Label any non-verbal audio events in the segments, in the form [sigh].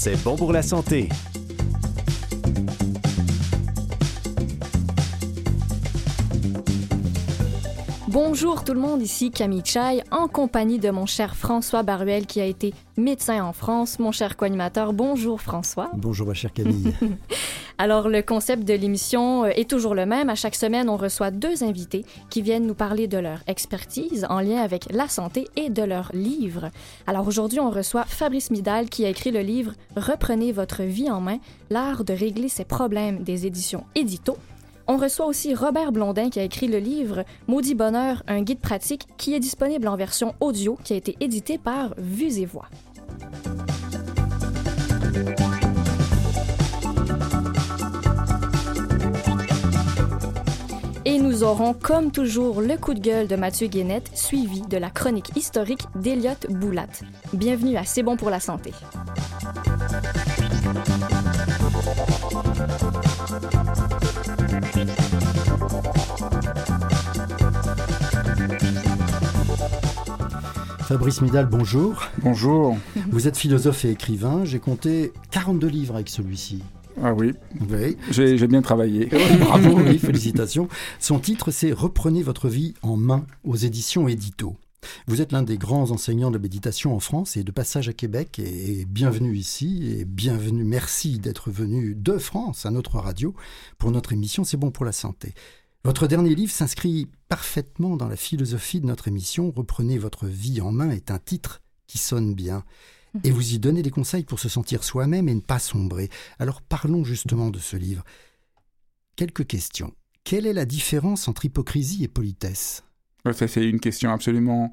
C'est bon pour la santé. Bonjour tout le monde, ici Camille Chai, en compagnie de mon cher François Baruel qui a été médecin en France, mon cher co-animateur. Bonjour François. Bonjour ma chère Camille. [laughs] Alors le concept de l'émission euh, est toujours le même. À chaque semaine, on reçoit deux invités qui viennent nous parler de leur expertise en lien avec la santé et de leurs livres. Alors aujourd'hui, on reçoit Fabrice Midal qui a écrit le livre Reprenez votre vie en main, l'art de régler ses problèmes des éditions Édito. On reçoit aussi Robert Blondin qui a écrit le livre Maudit Bonheur, un guide pratique qui est disponible en version audio qui a été édité par Vues et Voix. Et nous aurons, comme toujours, le coup de gueule de Mathieu Guénette, suivi de la chronique historique d'Eliott Boulat. Bienvenue à C'est bon pour la santé. Fabrice Midal, bonjour. Bonjour. Vous êtes philosophe et écrivain. J'ai compté 42 livres avec celui-ci. Ah oui, Oui. j'ai j'ai bien travaillé. [laughs] Bravo, oui, félicitations. Son titre, c'est Reprenez votre vie en main aux éditions Édito. Vous êtes l'un des grands enseignants de méditation en France et de passage à Québec et bienvenue ici et bienvenue, merci d'être venu de France à notre radio pour notre émission C'est bon pour la santé. Votre dernier livre s'inscrit parfaitement dans la philosophie de notre émission Reprenez votre vie en main est un titre qui sonne bien. Et vous y donnez des conseils pour se sentir soi-même et ne pas sombrer. Alors parlons justement de ce livre. Quelques questions. Quelle est la différence entre hypocrisie et politesse? Ça, c'est une question absolument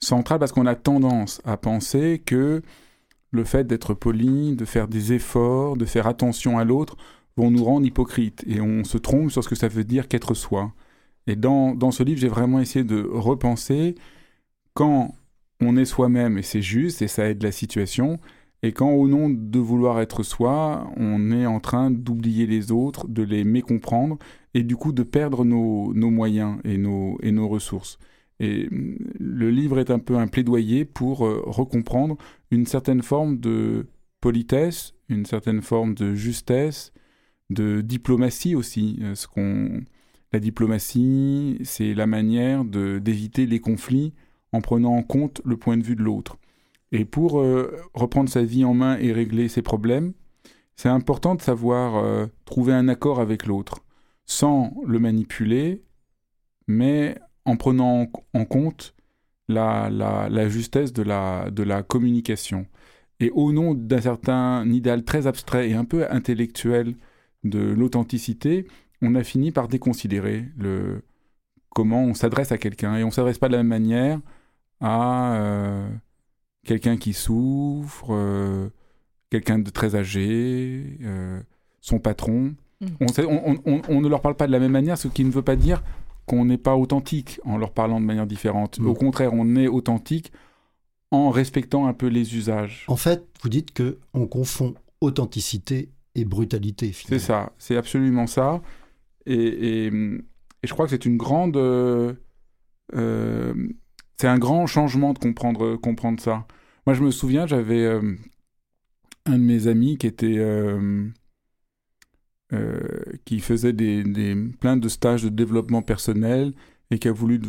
centrale parce qu'on a tendance à penser que le fait d'être poli, de faire des efforts, de faire attention à l'autre, vont nous rendre hypocrites. Et on se trompe sur ce que ça veut dire qu'être soi. Et dans, dans ce livre, j'ai vraiment essayé de repenser quand on est soi-même et c'est juste et ça aide la situation, et quand au nom de vouloir être soi, on est en train d'oublier les autres, de les mécomprendre, et du coup de perdre nos, moyens et nos, ressources. Et hum, le livre est un peu un plaidoyer pour euh, recomprendre une certaine forme de politesse, une certaine forme de justesse, de diplomatie aussi. Euh, Ce qu'on, la diplomatie, c'est la manière d'éviter les conflits en prenant en compte le point de vue de l'autre. Et pour euh, reprendre sa vie en main et régler ses problèmes, c'est important de savoir euh, trouver un accord avec l'autre, sans le manipuler, mais en prenant en, compte la justesse de la, de la communication. Et au nom d'un certain idéal très abstrait et un peu intellectuel de l'authenticité, on a fini par déconsidérer le, comment on s'adresse à quelqu'un. Et on ne s'adresse pas de la même manière à euh, quelqu'un qui souffre, euh, quelqu'un de très âgé, euh, son patron. Mm. On, sait- on- on- on- on ne leur parle pas de la même manière, ce qui ne veut pas dire qu'on n'est pas authentique en leur parlant de manière différente. Mm. Au contraire, on est authentique en respectant un peu les usages. En fait, vous dites que on confond authenticité et brutalité. C'est ça, c'est absolument ça. Et, et, et je crois que c'est une grande. euh, euh, c'est un grand changement de comprendre, comprendre ça. Moi, je me souviens, j'avais euh, un de mes amis qui était. euh, euh, qui faisait des, des, plein de stages de développement personnel et qui, a voulu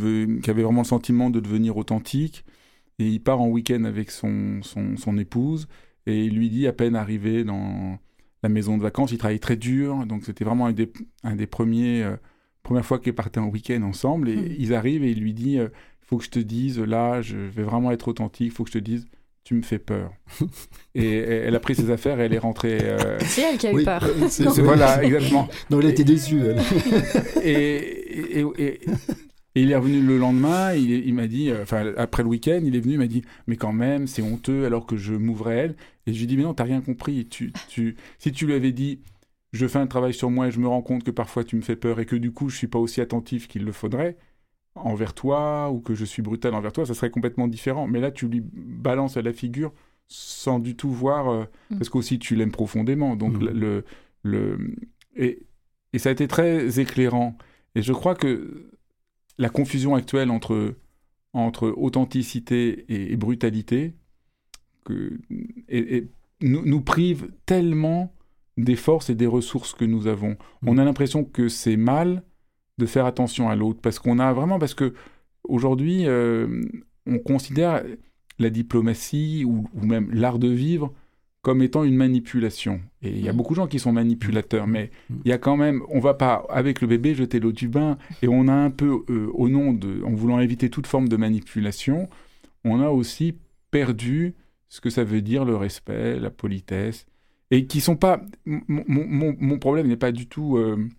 qui avait vraiment le sentiment de devenir authentique. Et il part en week-end avec son, son, son épouse et il lui dit, à peine arrivé dans la maison de vacances, il travaillait très dur, donc c'était vraiment un des, un des premiers, euh, premières fois qu'ils partaient en week-end ensemble. Et Mhm. ils arrivent et il lui dit, faut que je te dise, là, je vais vraiment être authentique, il faut que je te dise, tu me fais peur. [laughs] et elle a pris ses affaires et elle est rentrée. euh, C'est elle qui a eu Oui, peur. euh, c'est- c'est- voilà, exactement. [laughs] Non, elle été déçue. elle. Et, et, et- et- et il est revenu le lendemain, il, il m'a dit, euh, enfin après le week-end, il est venu, il m'a dit, mais quand même, c'est honteux alors que je m'ouvrais à elle. Et je lui ai dit, mais non, t'as rien compris. Tu, tu, si tu lui avais dit, je fais un travail sur moi et je me rends compte que parfois tu me fais peur et que du coup je suis pas aussi attentif qu'il le faudrait envers toi ou que je suis brutal envers toi, ça serait complètement différent. Mais là, tu lui balances à la figure sans du tout voir, euh, Mm. parce qu'aussi tu l'aimes profondément. Donc Mm. le, le et, et ça a été très éclairant. Et je crois que la confusion actuelle entre, entre authenticité et, et brutalité que, est nous, nous prive tellement des forces et des ressources que nous avons. Mm. On a l'impression que c'est mal de faire attention à l'autre parce qu'on a vraiment parce que aujourd'hui euh, on considère la diplomatie ou, ou même l'art de vivre comme étant une manipulation. Et il y a Mm. beaucoup de gens qui sont manipulateurs, mais Mm. il y a quand même, on va pas avec le bébé jeter l'eau du bain, et on a un peu, euh, au nom de, en voulant éviter toute forme de manipulation, on a aussi perdu ce que ça veut dire le respect, la politesse, et qui sont pas. Mon- mon problème n'est pas du tout euh,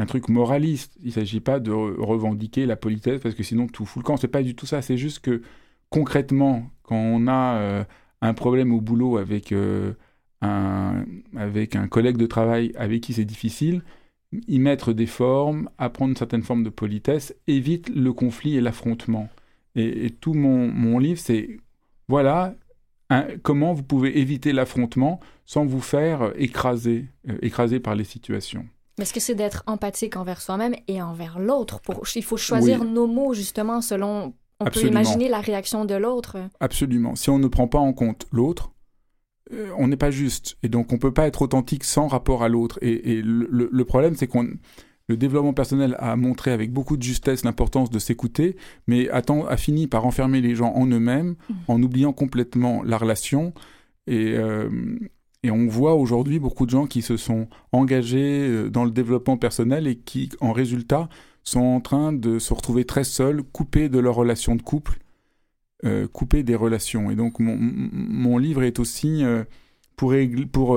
un truc moraliste. Il s'agit pas de re- revendiquer la politesse parce que sinon tout fout le camp. C'est pas du tout ça. C'est juste que concrètement, quand on a euh, un problème au boulot avec euh, un avec un collègue de travail avec qui c'est difficile, y mettre des formes, apprendre une certaine forme de politesse, évite le conflit et l'affrontement. Et, tout mon, mon livre, c'est voilà comment vous pouvez éviter l'affrontement sans vous faire écraser, euh, écraser par les situations. Mais est-ce que c'est d'être empathique envers soi-même et envers l'autre? Pour... Il faut choisir Oui. nos mots, justement, selon... On Absolument. peut imaginer la réaction de l'autre. Absolument. Si on ne prend pas en compte l'autre, euh, on n'est pas juste. Et donc, on ne peut pas être authentique sans rapport à l'autre. Et, et le, problème, c'est qu'on. Le développement personnel a montré avec beaucoup de justesse l'importance de s'écouter, mais a, fini par enfermer les gens en eux-mêmes, Mhm. en oubliant complètement la relation. Et, euh, et on voit aujourd'hui beaucoup de gens qui se sont engagés euh, dans le développement personnel et qui, en résultat, sont en train de se retrouver très seuls, coupés de leur relation de couple, euh, coupés des relations. Et donc mon, livre est aussi, euh, pour,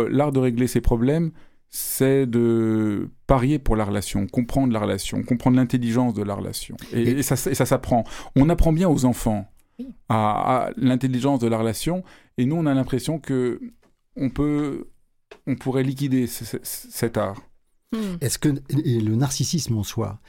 l'art de régler ces problèmes, c'est de parier pour la relation, comprendre la relation, comprendre l'intelligence de la relation. Et, Et- et ça, ça s'apprend. On apprend bien aux enfants à l'intelligence de la relation, et nous on a l'impression que on peut, on pourrait liquider ce- ce- cet art. Hmm. Est-ce que et le narcissisme en soi,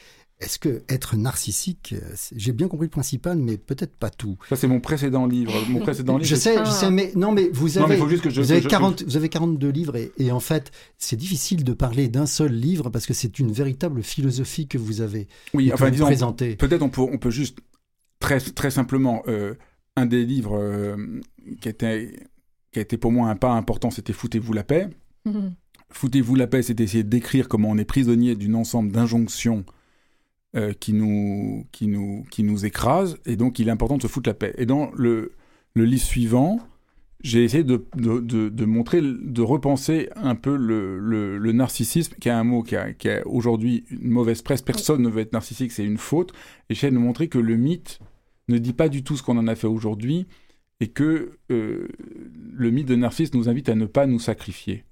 est-ce que être narcissique, euh, j'ai bien compris le principal, mais peut-être pas tout. Ça c'est mon précédent livre. Mon [laughs] précédent livre. Je sais, Ah. je sais, mais non, mais vous Non, mais avez, faut juste que je- vous avez, que je- 40, vous avez 42 livres et, et en fait, c'est difficile de parler d'un seul livre parce que c'est une véritable philosophie que vous avez Oui, enfin vous disons. Peut-être on peut, on peut juste très, très simplement, euh, un des livres euh, qui, était, qui a été pour moi un pas important, c'était Foutez-vous la paix. Hmm. Foutez-vous la paix, c'est essayer de décrire comment on est prisonnier d'une ensemble d'injonctions euh, qui, nous, qui, nous, qui nous écrasent, et donc il est important de se foutre la paix. Et dans le, le livre suivant, j'ai essayé de, de, de, de montrer, de repenser un peu le, le, le narcissisme, qui est un mot qui a, qui a aujourd'hui une mauvaise presse. Personne ne veut être narcissique, c'est une faute. Et j'essaie de montrer que le mythe ne dit pas du tout ce qu'on en a fait aujourd'hui, et que euh, le mythe de Narcisse nous invite à ne pas nous sacrifier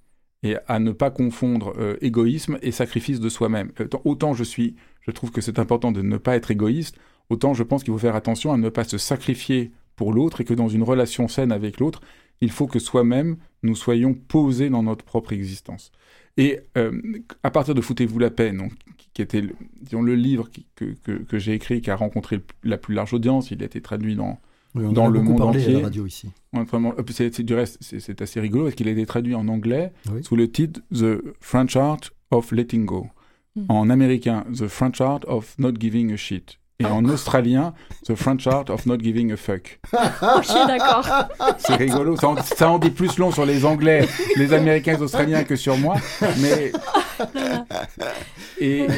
et à ne pas confondre euh, égoïsme et sacrifice de soi-même. Autant, autant je suis, je trouve que c'est important de ne pas être égoïste, autant je pense qu'il faut faire attention à ne pas se sacrifier pour l'autre et que dans une relation saine avec l'autre, il faut que soi-même nous soyons posés dans notre propre existence. Et euh, à partir de Foutez-vous la paix, donc, qui, était le, disons, le livre que, que, que j'ai écrit, qui a rencontré la plus large audience, il a été traduit dans Oui, on dans en a le beaucoup monde parlé à entier. la radio ici. Ouais, vraiment, euh, c'est, c'est- du reste, c'est, c'est assez rigolo parce qu'il a été traduit en anglais Oui. sous le titre The French Art of Letting Go. Mm. En américain, The French Art of Not Giving a Shit. Et en australien, The French Art of Not Giving a Fuck. Ok, d'accord. C'est rigolo. Ça en, ça en dit plus long sur les Anglais, les Américains et les Australiens que sur moi. Mais. Et, et,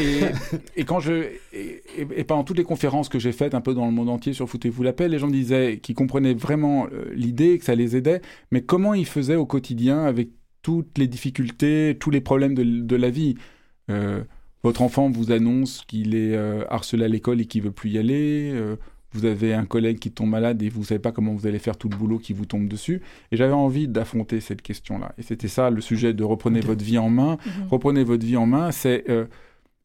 et quand je. Et, et- pendant toutes les conférences que j'ai faites un peu dans le monde entier sur Foutez-vous la paix, les gens me disaient qu'ils comprenaient vraiment euh, l'idée, que ça les aidait, mais comment ils faisaient au quotidien avec toutes les difficultés, tous les problèmes de, de la vie? Euh, votre enfant vous annonce qu'il est euh, harcelé à l'école et qu'il veut plus y aller. euh, vous avez un collègue qui tombe malade et vous savez pas comment vous allez faire tout le boulot qui vous tombe dessus. Et j'avais envie d'affronter cette question-là. Et c'était ça le sujet de reprenez votre vie en main. Mhm. Reprenez votre vie en main, c'est euh,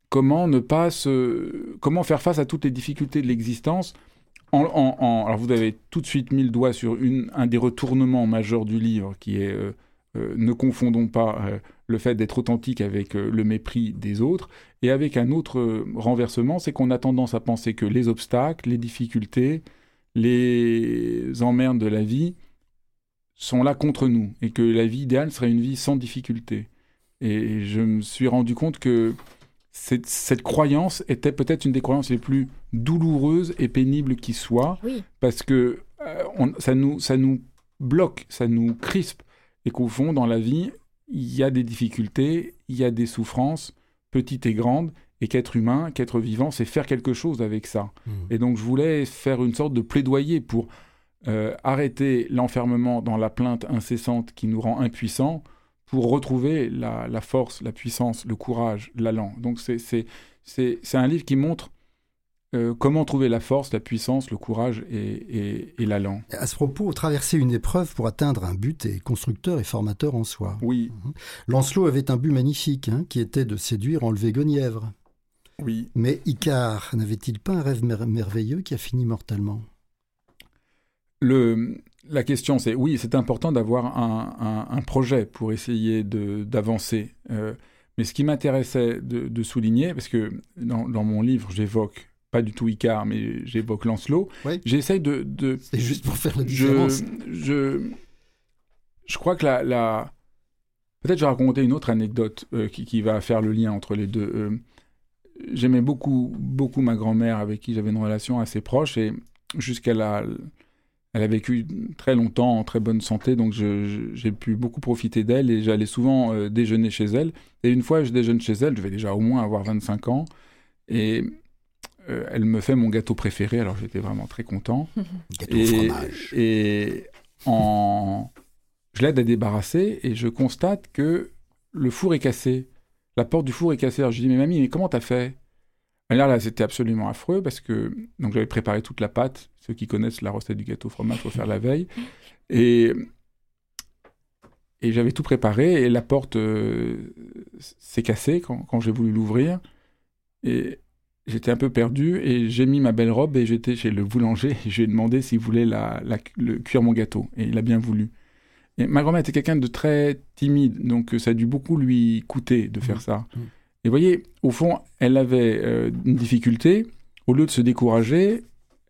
comment ne pas se, comment faire face à toutes les difficultés de l'existence. En, en- en- alors vous avez tout de suite mis le doigt sur une, un des retournements majeurs du livre, qui est ne confondons pas le fait d'être authentique avec euh, le mépris des autres, et avec un autre euh, renversement, c'est qu'on a tendance à penser que les obstacles, les difficultés, les emmerdes de la vie sont là contre nous, et que la vie idéale serait une vie sans difficulté. Et je me suis rendu compte que cette, cette croyance était peut-être une des croyances les plus douloureuses et pénibles qui soient, Oui. parce que euh, on- ça, nous, ça nous bloque, ça nous crispe. et qu'au fond, dans la vie, il y a des difficultés, il y a des souffrances, petites et grandes, et qu'être humain, qu'être vivant, c'est faire quelque chose avec ça. Mmh. Et donc je voulais faire une sorte de plaidoyer pour euh, arrêter l'enfermement dans la plainte incessante qui nous rend impuissants, pour retrouver la, la force, la puissance, le courage, l'allant. Donc c'est c'est- c'est c'est un livre qui montre euh, comment trouver la force, la puissance, le courage et, et, et l'allant. À ce propos, traverser une épreuve pour atteindre un but est constructeur et formateur en soi. Oui, Lancelot avait un but magnifique, hein, qui était de séduire, enlever Guenièvre. oui. Mais Icare n'avait-il pas un rêve mer- merveilleux qui a fini mortellement? Le, la question, c'est oui, c'est important d'avoir un, un- un projet pour essayer d'avancer. Euh, mais ce qui m'intéressait de, de souligner, parce que dans, dans mon livre, j'évoque pas du tout Icare, mais j'évoque Lancelot, j'essaye de, de, C'est juste pour faire la différence. je, je crois que la, la... peut-être je vais raconter une autre anecdote euh, qui, qui va faire le lien entre les deux. Euh, J'aimais beaucoup, beaucoup ma grand-mère avec qui j'avais une relation assez proche et jusqu'à la... Elle a vécu très longtemps en très bonne santé, donc j'ai pu beaucoup profiter d'elle et j'allais souvent euh, déjeuner chez elle. Et une fois, je déjeune chez elle, je vais déjà au moins avoir 25 ans, et euh, elle me fait mon gâteau préféré, alors j'étais vraiment très content. [laughs] Gâteau au Et, fromage. et en... je l'aide à débarrasser et je constate que le four est cassé. La porte du four est cassée. Alors je dis, mais mamie, mais comment t'as fait? Et là, là c'était absolument affreux parce que donc j'avais préparé toute la pâte. Ceux qui connaissent la recette du gâteau au fromage, faut faire la veille. Et, et j'avais tout préparé et la porte euh, s'est cassée quand, quand j'ai voulu l'ouvrir. Et j'étais un peu perdu et j'ai mis ma belle robe et j'étais chez le boulanger et j'ai demandé s'il voulait la, la- le, cuire mon gâteau et il a bien voulu. Et ma grand-mère était quelqu'un de très timide, donc euh, ça a dû beaucoup lui coûter de faire Mhm. ça. Mhm. Et vous voyez, au fond, elle avait euh, une difficulté. Au lieu de se décourager,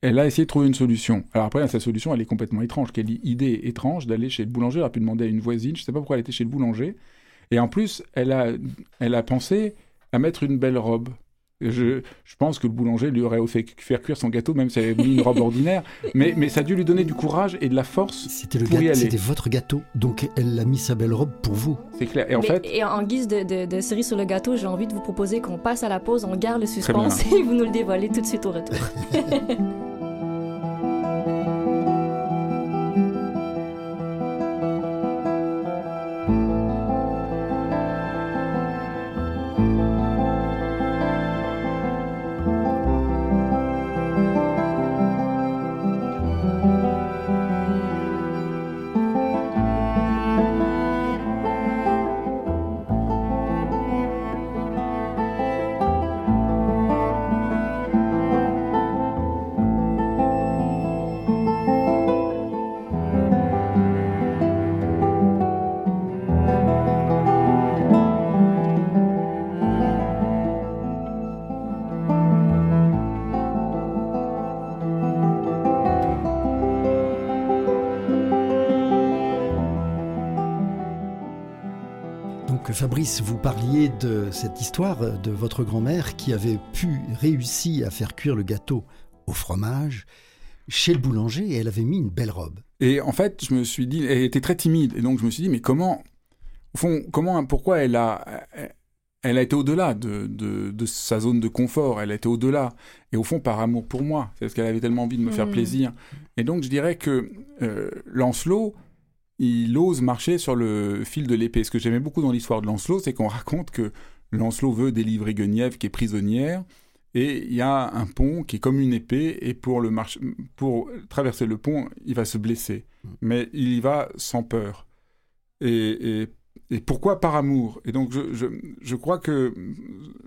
elle a essayé de trouver une solution. Alors après, sa solution, elle est complètement étrange. Quelle idée étrange d'aller chez le boulanger. Elle a pu demander à une voisine. Je ne sais pas pourquoi elle était chez le boulanger. Et en plus, elle a, elle a pensé à mettre une belle robe. Je, je pense que le boulanger lui aurait fait faire cuire son gâteau, même si elle avait mis une robe ordinaire. [laughs] Mais, mais ça a dû lui donner du courage et de la force. C'était le pour y aller. c'était votre gâteau, donc elle a mis sa belle robe pour vous. C'est clair. Et en Mais- fait, et en guise de, de- de cerise sur le gâteau, j'ai envie de vous proposer qu'on passe à la pause, on garde le suspense [laughs] et vous nous le dévoilez tout de suite au retour. [laughs] Donc Fabrice, vous parliez de cette histoire de votre grand-mère qui avait pu réussir à faire cuire le gâteau au fromage chez le boulanger et elle avait mis une belle robe. Et en fait, je me suis dit, elle était très timide, et donc je me suis dit, mais comment, au fond, comment, pourquoi elle a, elle a été au-delà de, de, de sa zone de confort, elle a été au-delà, et au fond par amour pour moi, c'est parce qu'elle avait tellement envie de me faire Mm. plaisir. Et donc je dirais que euh, Lancelot, il ose marcher sur le fil de l'épée. Ce que j'aimais beaucoup dans l'histoire de Lancelot, c'est qu'on raconte que Lancelot veut délivrer Guenièvre qui est prisonnière, et il y a un pont qui est comme une épée, et pour, le marche- pour traverser le pont, il va se blesser. Mais il y va sans peur. Et, et, et pourquoi par amour? Et donc je, je, je crois que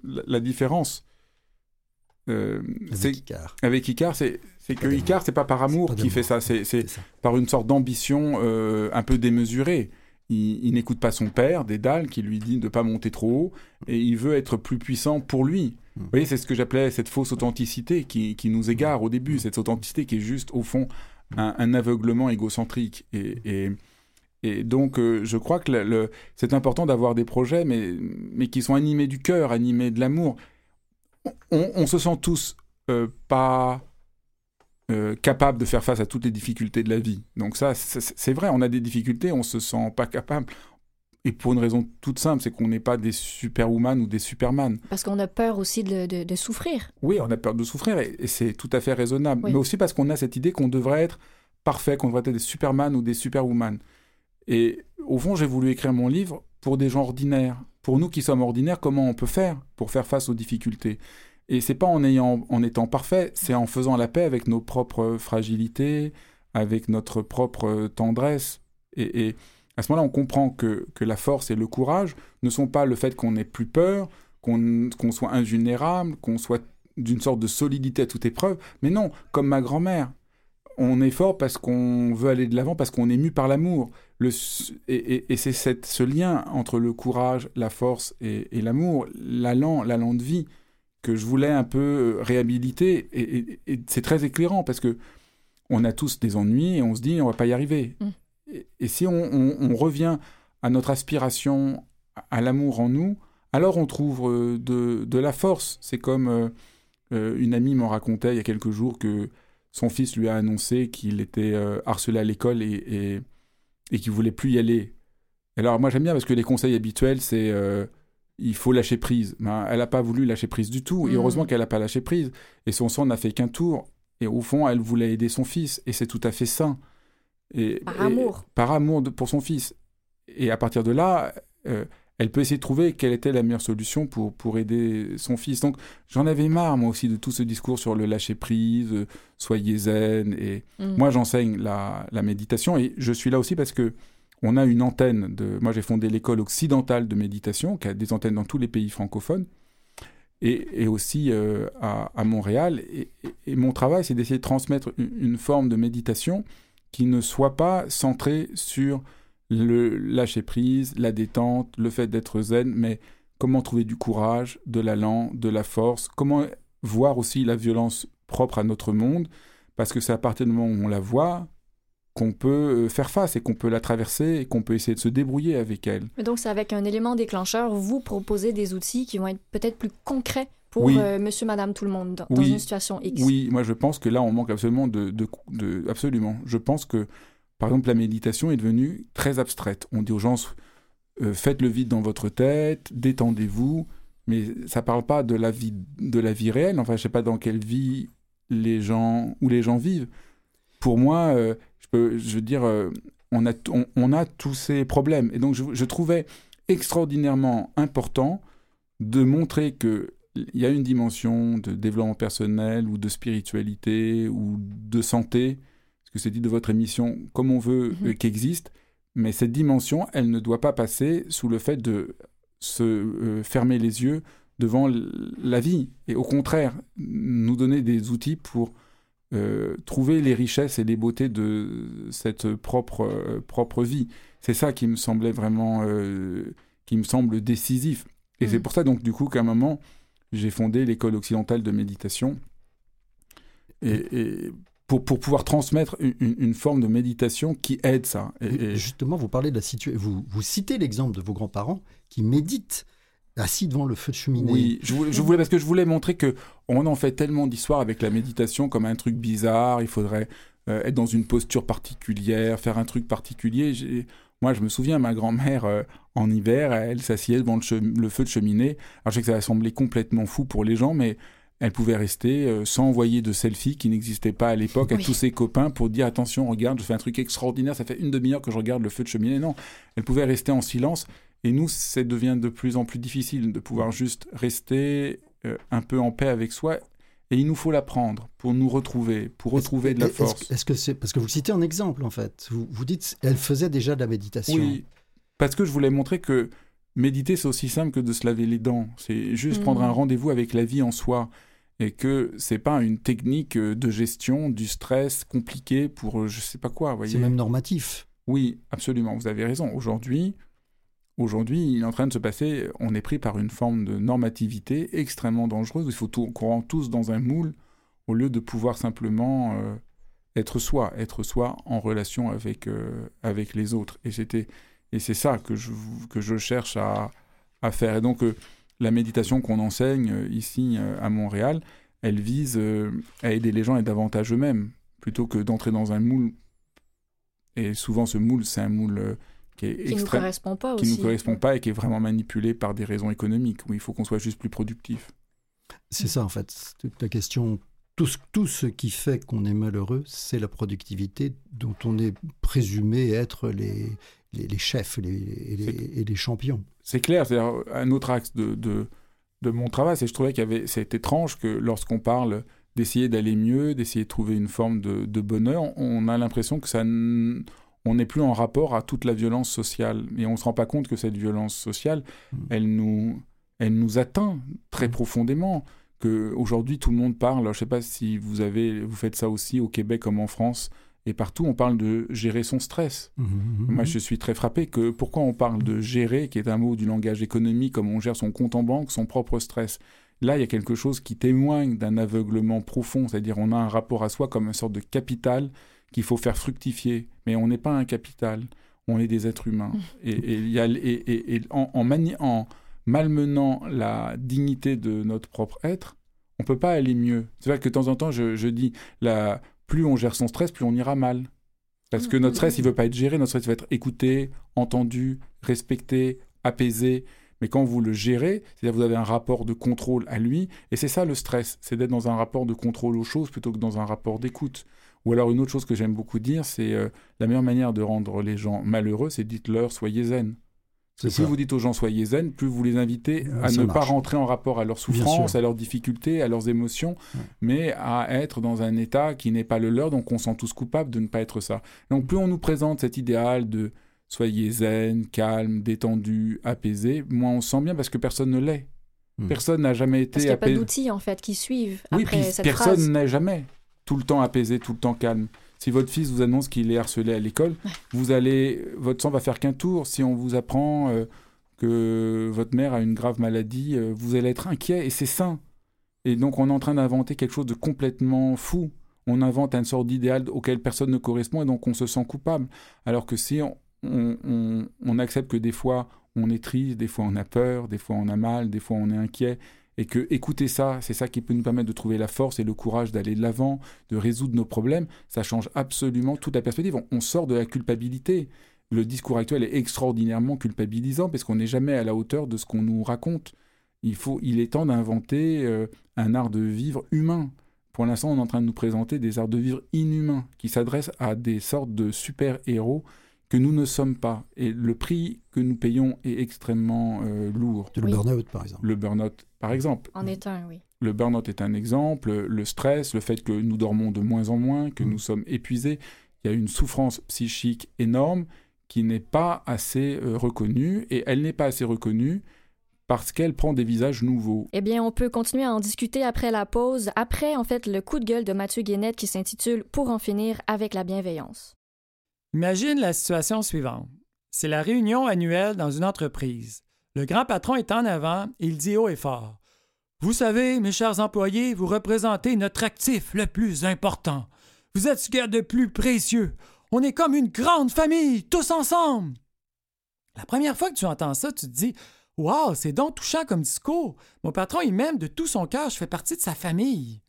la, la différence euh, Avec Icare. avec Icar, c'est c'est que Icar, c'est pas par amour qui fait ça, c'est par une sorte d'ambition euh, un peu démesurée. Il, il n'écoute pas son père, Dédale, qui lui dit de pas monter trop haut, et il veut être plus puissant pour lui. Vous voyez, c'est ce que j'appelais cette fausse authenticité qui, qui nous égare au début, cette authenticité qui est juste, au fond, un, un aveuglement égocentrique. Et, et, et donc, euh, je crois que le- le- c'est important d'avoir des projets, mais, mais qui sont animés du cœur, animés de l'amour. On, on se sent tous euh, pas euh, capable de faire face à toutes les difficultés de la vie. Donc ça, c'est vrai, on a des difficultés, on se sent pas capable. Et pour une raison toute simple, c'est qu'on n'est pas des superwoman ou des superman. Parce qu'on a peur aussi de, souffrir. Oui, on a peur de souffrir et, c'est tout à fait raisonnable. Mais aussi parce qu'on a cette idée qu'on devrait être parfait, qu'on devrait être des superman ou des superwoman. Et au fond, j'ai voulu écrire mon livre pour des gens ordinaires. Pour nous qui sommes ordinaires, comment on peut faire pour faire face aux difficultés? Et c'est pas en, ayant, en étant parfait, c'est en faisant la paix avec nos propres fragilités, avec notre propre tendresse. Et, à ce moment-là, on comprend que, que, la force et le courage ne sont pas le fait qu'on n'ait plus peur, qu'on soit invulnérable, qu'on soit d'une sorte de solidité à toute épreuve, mais non, comme ma grand-mère. On est fort parce qu'on veut aller de l'avant, parce qu'on est mu par l'amour. Et, et c'est ce lien entre le courage, la force et, l'amour, l'allant, l'allant de vie, que je voulais un peu euh, réhabiliter. Et, c'est très éclairant parce que on a tous des ennuis et on se dit on va pas y arriver. Mm. Et, si on, revient à notre aspiration, à l'amour en nous, alors on trouve euh, de, la force. C'est comme euh, une amie m'en racontait il y a quelques jours que son fils lui a annoncé qu'il était harcelé à l'école et, et, et qu'il voulait plus y aller. Alors moi j'aime bien parce que les conseils habituels c'est il faut lâcher prise. Ben, elle n'a pas voulu lâcher prise du tout. Et mm. heureusement qu'elle n'a pas lâché prise. Et son sang n'a fait qu'un tour. Et au fond, elle voulait aider son fils. Et c'est tout à fait sain. Et, par amour. Par amour pour son fils. Et à partir de là, euh, elle peut essayer de trouver quelle était la meilleure solution pour, pour aider son fils. Donc j'en avais marre, moi aussi, de tout ce discours sur le lâcher prise, euh, soyez zen. Et mm. moi, j'enseigne la, la méditation. Et je suis là aussi parce que on a une antenne de. Moi, j'ai fondé l'école occidentale de méditation, qui a des antennes dans tous les pays francophones, et, aussi euh, à, Montréal. Et, mon travail, c'est d'essayer de transmettre une, forme de méditation qui ne soit pas centrée sur le lâcher prise, la détente, le fait d'être zen, mais comment trouver du courage, de l'allant, de la force, comment voir aussi la violence propre à notre monde, parce que c'est à partir du moment où on la voit qu'on peut euh, faire face et qu'on peut la traverser et qu'on peut essayer de se débrouiller avec elle. Mais donc c'est avec un élément déclencheur, vous proposez des outils qui vont être peut-être plus concrets pour euh, monsieur, madame, tout le monde dans, une situation X. Oui, moi je pense que là on manque absolument de, de, Absolument. Je pense que par exemple la méditation est devenue très abstraite. On dit aux gens euh, faites le vide dans votre tête, détendez-vous, mais ça parle pas de la vie, de la vie réelle. Enfin je sais pas dans quelle vie les gens, où les gens vivent. Pour moi, je veux dire, euh, on a, on, a tous ces problèmes. Et donc, je, trouvais extraordinairement important de montrer qu'il y a une dimension de développement personnel ou de spiritualité ou de santé, ce que c'est dit de votre émission, comme on veut, mhm. euh, qu'existe. Mais cette dimension, elle ne doit pas passer sous le fait de se euh, fermer les yeux devant la vie. Et au contraire, nous donner des outils pour euh, trouver les richesses et les beautés de cette propre, euh, propre vie. C'est ça qui me semblait vraiment, euh, qui me semble décisif. Et c'est mm. pour ça donc du coup qu'à un moment, j'ai fondé l'école occidentale de méditation. Et, pour, pour, pouvoir transmettre une, forme de méditation qui aide ça. Et, Justement, vous parlez de la situation, vous, vous citez l'exemple de vos grands-parents qui méditent assis devant le feu de cheminée. Oui, je voulais, parce que je voulais montrer que on en fait tellement d'histoires avec la méditation comme un truc bizarre. Il faudrait euh, être dans une posture particulière, faire un truc particulier. Moi, je me souviens, ma grand-mère, euh, en hiver, elle s'assied devant le, feu de cheminée. Alors, je sais que ça va sembler complètement fou pour les gens, mais elle pouvait rester euh, sans envoyer de selfie qui n'existait pas à l'époque à tous ses copains pour dire attention, regarde, je fais un truc extraordinaire, ça fait une demi-heure que je regarde le feu de cheminée. Non, elle pouvait rester en silence et nous, ça devient de plus en plus difficile de pouvoir juste rester euh, un peu en paix avec soi. Et il nous faut l'apprendre pour nous retrouver, pour retrouver de la force. Est-ce que c'est parce que vous citez un exemple en fait vous, vous dites, elle faisait déjà de la méditation. Oui, parce que je voulais montrer que méditer c'est aussi simple que de se laver les dents. C'est juste mmh. prendre un rendez-vous avec la vie en soi et que c'est pas une technique euh, de gestion du stress compliqué pour euh, je sais pas quoi. C'est même normatif. Oui, absolument. Vous avez raison. Aujourd'hui, Aujourd'hui, il est en train de se passer, on est pris par une forme de normativité extrêmement dangereuse. Il faut qu'on rentre tous dans un moule au lieu de pouvoir simplement euh, être soi, être soi en relation avec, euh, avec les autres. Et, et c'est ça que je, que je cherche à, à faire. Et donc, euh, la méditation qu'on enseigne ici à Montréal, elle vise à aider les gens à être davantage eux-mêmes. plutôt que d'entrer dans un moule. Et souvent, ce moule, c'est un moule qui est Qui ne nous correspond pas qui aussi. nous correspond pas et qui est vraiment manipulé par des raisons économiques, où il faut qu'on soit juste plus productif. C'est ça, en fait. Toute la question. Tout ce, tout ce qui fait qu'on est malheureux, c'est la productivité dont on est présumé être les, les, les chefs les, et, les, et les champions. C'est clair, c'est un autre axe de, de, de mon travail, c'est que je trouvais qu'il y avait, c'est étrange que lorsqu'on parle d'essayer d'aller mieux, d'essayer de trouver une forme de, de bonheur, on a l'impression que ça, n- on n'est plus en rapport à toute la violence sociale, et on se rend pas compte que cette violence sociale, Mm. elle nous, elle nous atteint très profondément. Que aujourd'hui tout le monde parle. Je sais pas si vous avez, vous faites ça aussi au Québec comme en France et partout. On parle de gérer son stress. Mhm. Moi, je suis très frappé que pourquoi on parle de gérer, qui est un mot du langage économique, comme on gère son compte en banque, son propre stress. Là, il y a quelque chose qui témoigne d'un aveuglement profond, c'est-à-dire on a un rapport à soi comme une sorte de capital qu'il faut faire fructifier. Mais on n'est pas un capital, on est des êtres humains. [laughs] Et, et il y a, et, et- en, en, mani- en malmenant la dignité de notre propre être, on peut pas aller mieux. C'est vrai que de temps en temps, je, je dis, la, plus on gère son stress, plus on ira mal. Parce que notre stress, il veut pas être géré, notre stress, va être écouté, entendu, respecté, apaisé. Mais quand vous le gérez, c'est-à-dire vous avez un rapport de contrôle à lui, et c'est ça le stress, c'est d'être dans un rapport de contrôle aux choses plutôt que dans un rapport d'écoute. Ou alors une autre chose que j'aime beaucoup dire, c'est euh, la meilleure manière de rendre les gens malheureux, c'est dites-leur soyez zen. C'est Plus ça. vous dites aux gens soyez zen, plus vous les invitez à Ça ne pas rentrer en rapport à leurs souffrances, à leurs difficultés, à leurs émotions, Ouais. mais à être dans un état qui n'est pas le leur, donc on se sent tous coupables de ne pas être ça. Donc plus on nous présente cet idéal de soyez zen, calme, détendu, apaisé, moins on se sent bien parce que personne ne l'est. Hmm. Personne n'a jamais Parce été qu'il n'y a pas d'outils, en fait, qui suivent Oui, après puis cette personne n'est jamais tout le temps apaisé, tout le temps calme. Si votre fils vous annonce qu'il est harcelé à l'école, vous allez, votre sang va faire qu'un tour. Si on vous apprend euh, que votre mère a une grave maladie, euh, vous allez être inquiet et c'est sain. Et donc on est en train d'inventer quelque chose de complètement fou. On invente une sorte d'idéal auquel personne ne correspond et donc on se sent coupable. Alors que si on, on- on- on accepte que des fois on est triste, des fois on a peur, des fois on a mal, des fois on est inquiet, et que écouter ça, c'est ça qui peut nous permettre de trouver la force et le courage d'aller de l'avant, de résoudre nos problèmes, ça change absolument toute la perspective. On, sort de la culpabilité. Le discours actuel est extraordinairement culpabilisant parce qu'on n'est jamais à la hauteur de ce qu'on nous raconte. Il, faut, il est temps d'inventer euh, un art de vivre humain. Pour l'instant, on est en train de nous présenter des arts de vivre inhumains qui s'adressent à des sortes de super-héros que nous ne sommes pas. Et le prix que nous payons est extrêmement euh, lourd. Le Oui. burn-out, par exemple. Le burn-out, par exemple. En est un, oui. Le burn-out est un exemple, le stress, le fait que nous dormons de moins en moins, que Mm. nous sommes épuisés. Il y a une souffrance psychique énorme qui n'est pas assez euh, reconnue, et elle n'est pas assez reconnue parce qu'elle prend des visages nouveaux. Eh bien, on peut continuer à en discuter après la pause, après, en fait, le coup de gueule de Mathieu Guénette qui s'intitule Pour en finir avec la bienveillance. Imagine la situation suivante. C'est la réunion annuelle dans une entreprise. Le grand patron est en avant et il dit haut et fort. Vous savez, mes chers employés, vous représentez notre actif le plus important. Vous êtes ce qu'il y de plus précieux. On est comme une grande famille, tous ensemble. La première fois que tu entends ça, tu te dis Waouh, c'est donc touchant comme discours. Mon patron, il m'aime de tout son cœur, je fais partie de sa famille.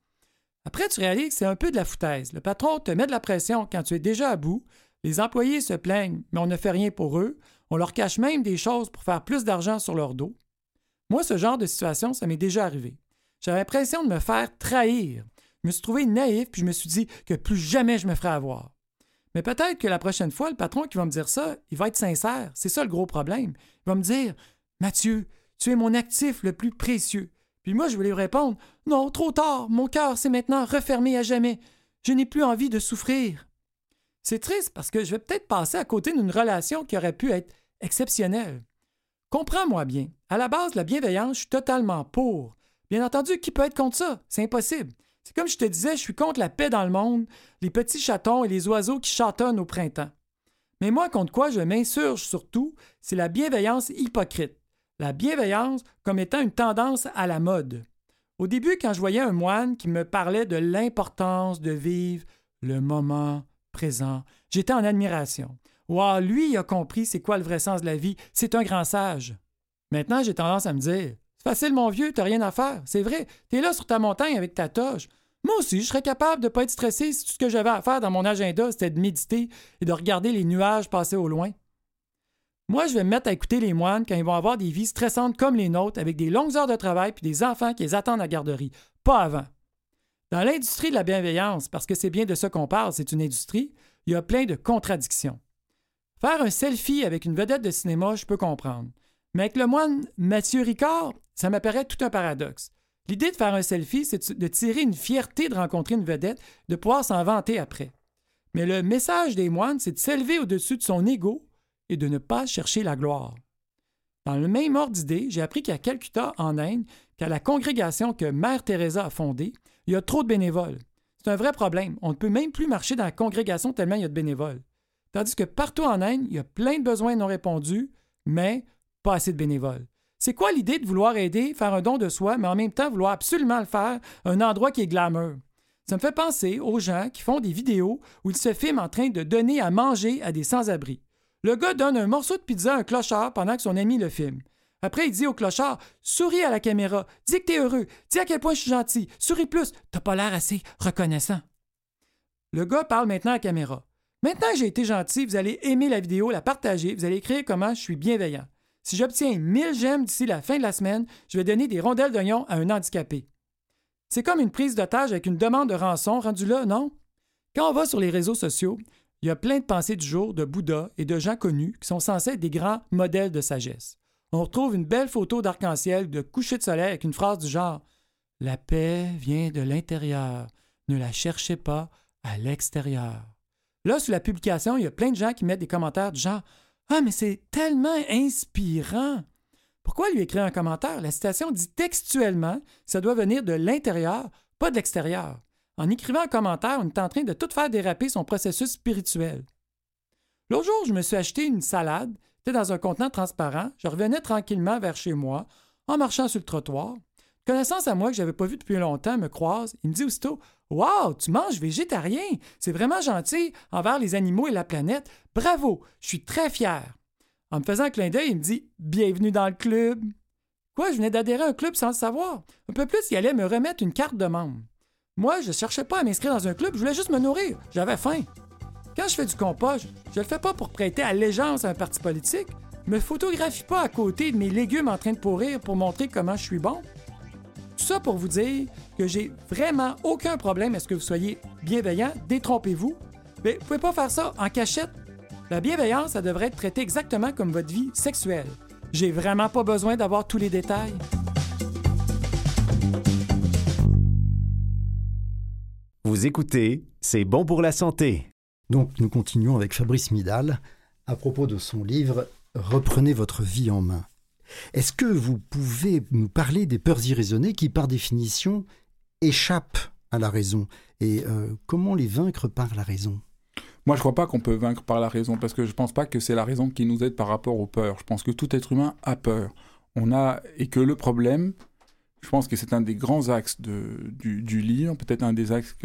Après, tu réalises que c'est un peu de la foutaise. Le patron te met de la pression quand tu es déjà à bout. Les employés se plaignent, mais on ne fait rien pour eux. On leur cache même des choses pour faire plus d'argent sur leur dos. Moi, ce genre de situation, ça m'est déjà arrivé. J'avais l'impression de me faire trahir. Je me suis trouvé naïf, puis je me suis dit que plus jamais je me ferais avoir. Mais peut-être que la prochaine fois, le patron qui va me dire ça, il va être sincère. C'est ça le gros problème. Il va me dire Mathieu, tu es mon actif le plus précieux. Puis moi, je vais lui répondre Non, trop tard, mon cœur s'est maintenant refermé à jamais. Je n'ai plus envie de souffrir. C'est triste parce que je vais peut-être passer à côté d'une relation qui aurait pu être exceptionnelle. Comprends-moi bien. À la base, la bienveillance, je suis totalement pour. Bien entendu, qui peut être contre ça? C'est impossible. C'est comme je te disais, je suis contre la paix dans le monde, les petits chatons et les oiseaux qui chantonnent au printemps. Mais moi, contre quoi je m'insurge surtout, c'est la bienveillance hypocrite. La bienveillance comme étant une tendance à la mode. Au début, quand je voyais un moine qui me parlait de l'importance de vivre le moment présent, j'étais en admiration. Wow, lui, il a compris c'est quoi le vrai sens de la vie. C'est un grand sage. Maintenant, j'ai tendance à me dire C'est facile, mon vieux, t'as rien à faire. C'est vrai, t'es là sur ta montagne avec ta toge. Moi aussi, je serais capable de ne pas être stressé si tout ce que j'avais à faire dans mon agenda, c'était de méditer et de regarder les nuages passer au loin. Moi, je vais me mettre à écouter les moines quand ils vont avoir des vies stressantes comme les nôtres, avec des longues heures de travail puis des enfants qui les attendent à la garderie. Pas avant. Dans l'industrie de la bienveillance, parce que c'est bien de ça qu'on parle, c'est une industrie, il y a plein de contradictions. Faire un selfie avec une vedette de cinéma, je peux comprendre. Mais avec le moine Mathieu Ricard, ça m'apparaît tout un paradoxe. L'idée de faire un selfie, c'est de tirer une fierté de rencontrer une vedette, de pouvoir s'en vanter après. Mais le message des moines, c'est de s'élever au-dessus de son ego et de ne pas chercher la gloire. Dans le même ordre d'idée, j'ai appris qu'à Calcutta, en Inde, qu'à la congrégation que Mère Teresa a fondée, il y a trop de bénévoles. C'est un vrai problème. On ne peut même plus marcher dans la congrégation tellement il y a de bénévoles. Tandis que partout en Inde, il y a plein de besoins non répondus, mais pas assez de bénévoles. C'est quoi l'idée de vouloir aider, faire un don de soi, mais en même temps vouloir absolument le faire à un endroit qui est glamour? Ça me fait penser aux gens qui font des vidéos où ils se filment en train de donner à manger à des sans-abri. Le gars donne un morceau de pizza à un clochard pendant que son ami le filme. Après, il dit au clochard Souris à la caméra, dis que t'es heureux, dis à quel point je suis gentil, souris plus, t'as pas l'air assez reconnaissant. Le gars parle maintenant à la caméra. Maintenant que j'ai été gentil, vous allez aimer la vidéo, la partager, vous allez écrire comment je suis bienveillant. Si j'obtiens 1000 j'aime d'ici la fin de la semaine, je vais donner des rondelles d'oignon à un handicapé. C'est comme une prise d'otage avec une demande de rançon rendue là, non? Quand on va sur les réseaux sociaux, il y a plein de pensées du jour de Bouddha et de gens connus qui sont censés être des grands modèles de sagesse. On retrouve une belle photo d'arc-en-ciel de coucher de soleil avec une phrase du genre La paix vient de l'intérieur, ne la cherchez pas à l'extérieur. Là, sous la publication, il y a plein de gens qui mettent des commentaires du genre ah, mais c'est tellement inspirant. Pourquoi lui écrire un commentaire? La citation dit textuellement ça doit venir de l'intérieur, pas de l'extérieur. En écrivant un commentaire, on est en train de tout faire déraper son processus spirituel. L'autre jour, je me suis acheté une salade, dans un contenant transparent. Je revenais tranquillement vers chez moi, en marchant sur le trottoir. Connaissance à moi que j'avais pas vu depuis longtemps me croise. Il me dit aussitôt Wow, tu manges végétarien! C'est vraiment gentil envers les animaux et la planète. Bravo! Je suis très fier. En me faisant un clin d'œil, il me dit Bienvenue dans le club. Quoi, je venais d'adhérer à un club sans le savoir. Un peu plus, il allait me remettre une carte de membre. Moi, je ne cherchais pas à m'inscrire dans un club, je voulais juste me nourrir. J'avais faim. Quand je fais du compost, je le fais pas pour prêter allégeance à un parti politique. Me photographie pas à côté de mes légumes en train de pourrir pour montrer comment je suis bon. Tout ça pour vous dire que j'ai vraiment aucun problème à ce que vous soyez bienveillant, détrompez-vous. Mais vous pouvez pas faire ça en cachette. La bienveillance, ça devrait être traité exactement comme votre vie sexuelle. J'ai vraiment pas besoin d'avoir tous les détails. Vous écoutez, c'est bon pour la santé. Donc nous continuons avec Fabrice Midal à propos de son livre Reprenez votre vie en main. Est-ce que vous pouvez nous parler des peurs irraisonnées qui, par définition, échappent à la raison? Et euh, comment les vaincre par la raison? Moi, je ne crois pas qu'on peut vaincre par la raison, parce que je ne pense pas que c'est la raison qui nous aide par rapport aux peurs. Je pense que tout être humain a peur. On a et que le problème, je pense que c'est un des grands axes du, livre, peut-être un des axes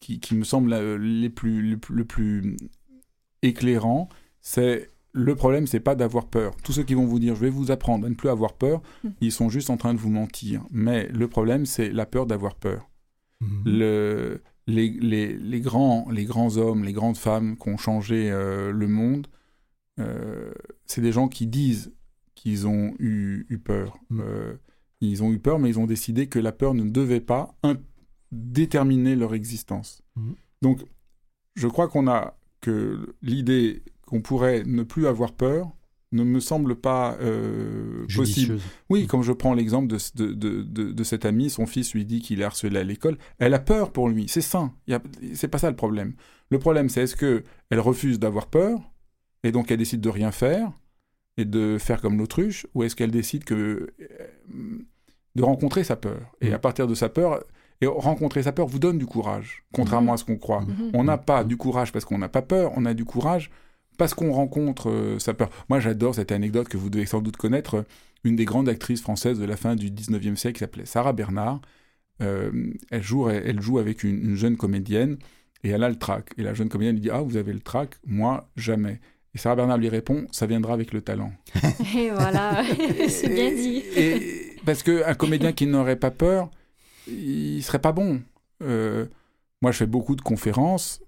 qui, me semble euh, les plus, le plus éclairant, c'est le problème, c'est pas d'avoir peur. Tous ceux qui vont vous dire je vais vous apprendre à ne plus avoir peur, hmm. ils sont juste en train de vous mentir. Mais le problème, c'est la peur d'avoir peur. Hmm. Le, les, grands, les grands hommes, les grandes femmes qui ont changé euh, le monde, euh, c'est des gens qui disent qu'ils ont eu, peur. Hmm. Euh, ils ont eu peur, mais ils ont décidé que la peur ne devait pas déterminer leur existence. Donc, je crois qu'on a que l'idée qu'on pourrait ne plus avoir peur ne me semble pas euh, possible. Oui, comme je prends l'exemple de, de, de, cette amie, son fils lui dit qu'il est harcelé à l'école, elle a peur pour lui, c'est sain, c'est pas ça le problème. Le problème, c'est est-ce que elle refuse d'avoir peur, et donc elle décide de rien faire, et de faire comme l'autruche, ou est-ce qu'elle décide que, euh, de rencontrer sa peur, et mm. à partir de sa peur, et rencontrer sa peur vous donne du courage, contrairement mm. à ce qu'on croit. Mm. On n'a pas du courage parce qu'on n'a pas peur, on a du courage parce qu'on rencontre euh, sa peur. Moi, j'adore cette anecdote que vous devez sans doute connaître. Une des grandes actrices françaises de la fin du 19e siècle qui s'appelait Sarah Bernard. Euh, elle, joue, elle, joue avec une, jeune comédienne et elle a le trac. Et la jeune comédienne lui dit Ah, vous avez le trac? Moi, jamais. Et Sarah Bernard lui répond Ça viendra avec le talent. [laughs] et voilà, [laughs] c'est bien dit. Et, parce qu'un comédien qui n'aurait pas peur, il serait pas bon. Euh, moi, je fais beaucoup de conférences.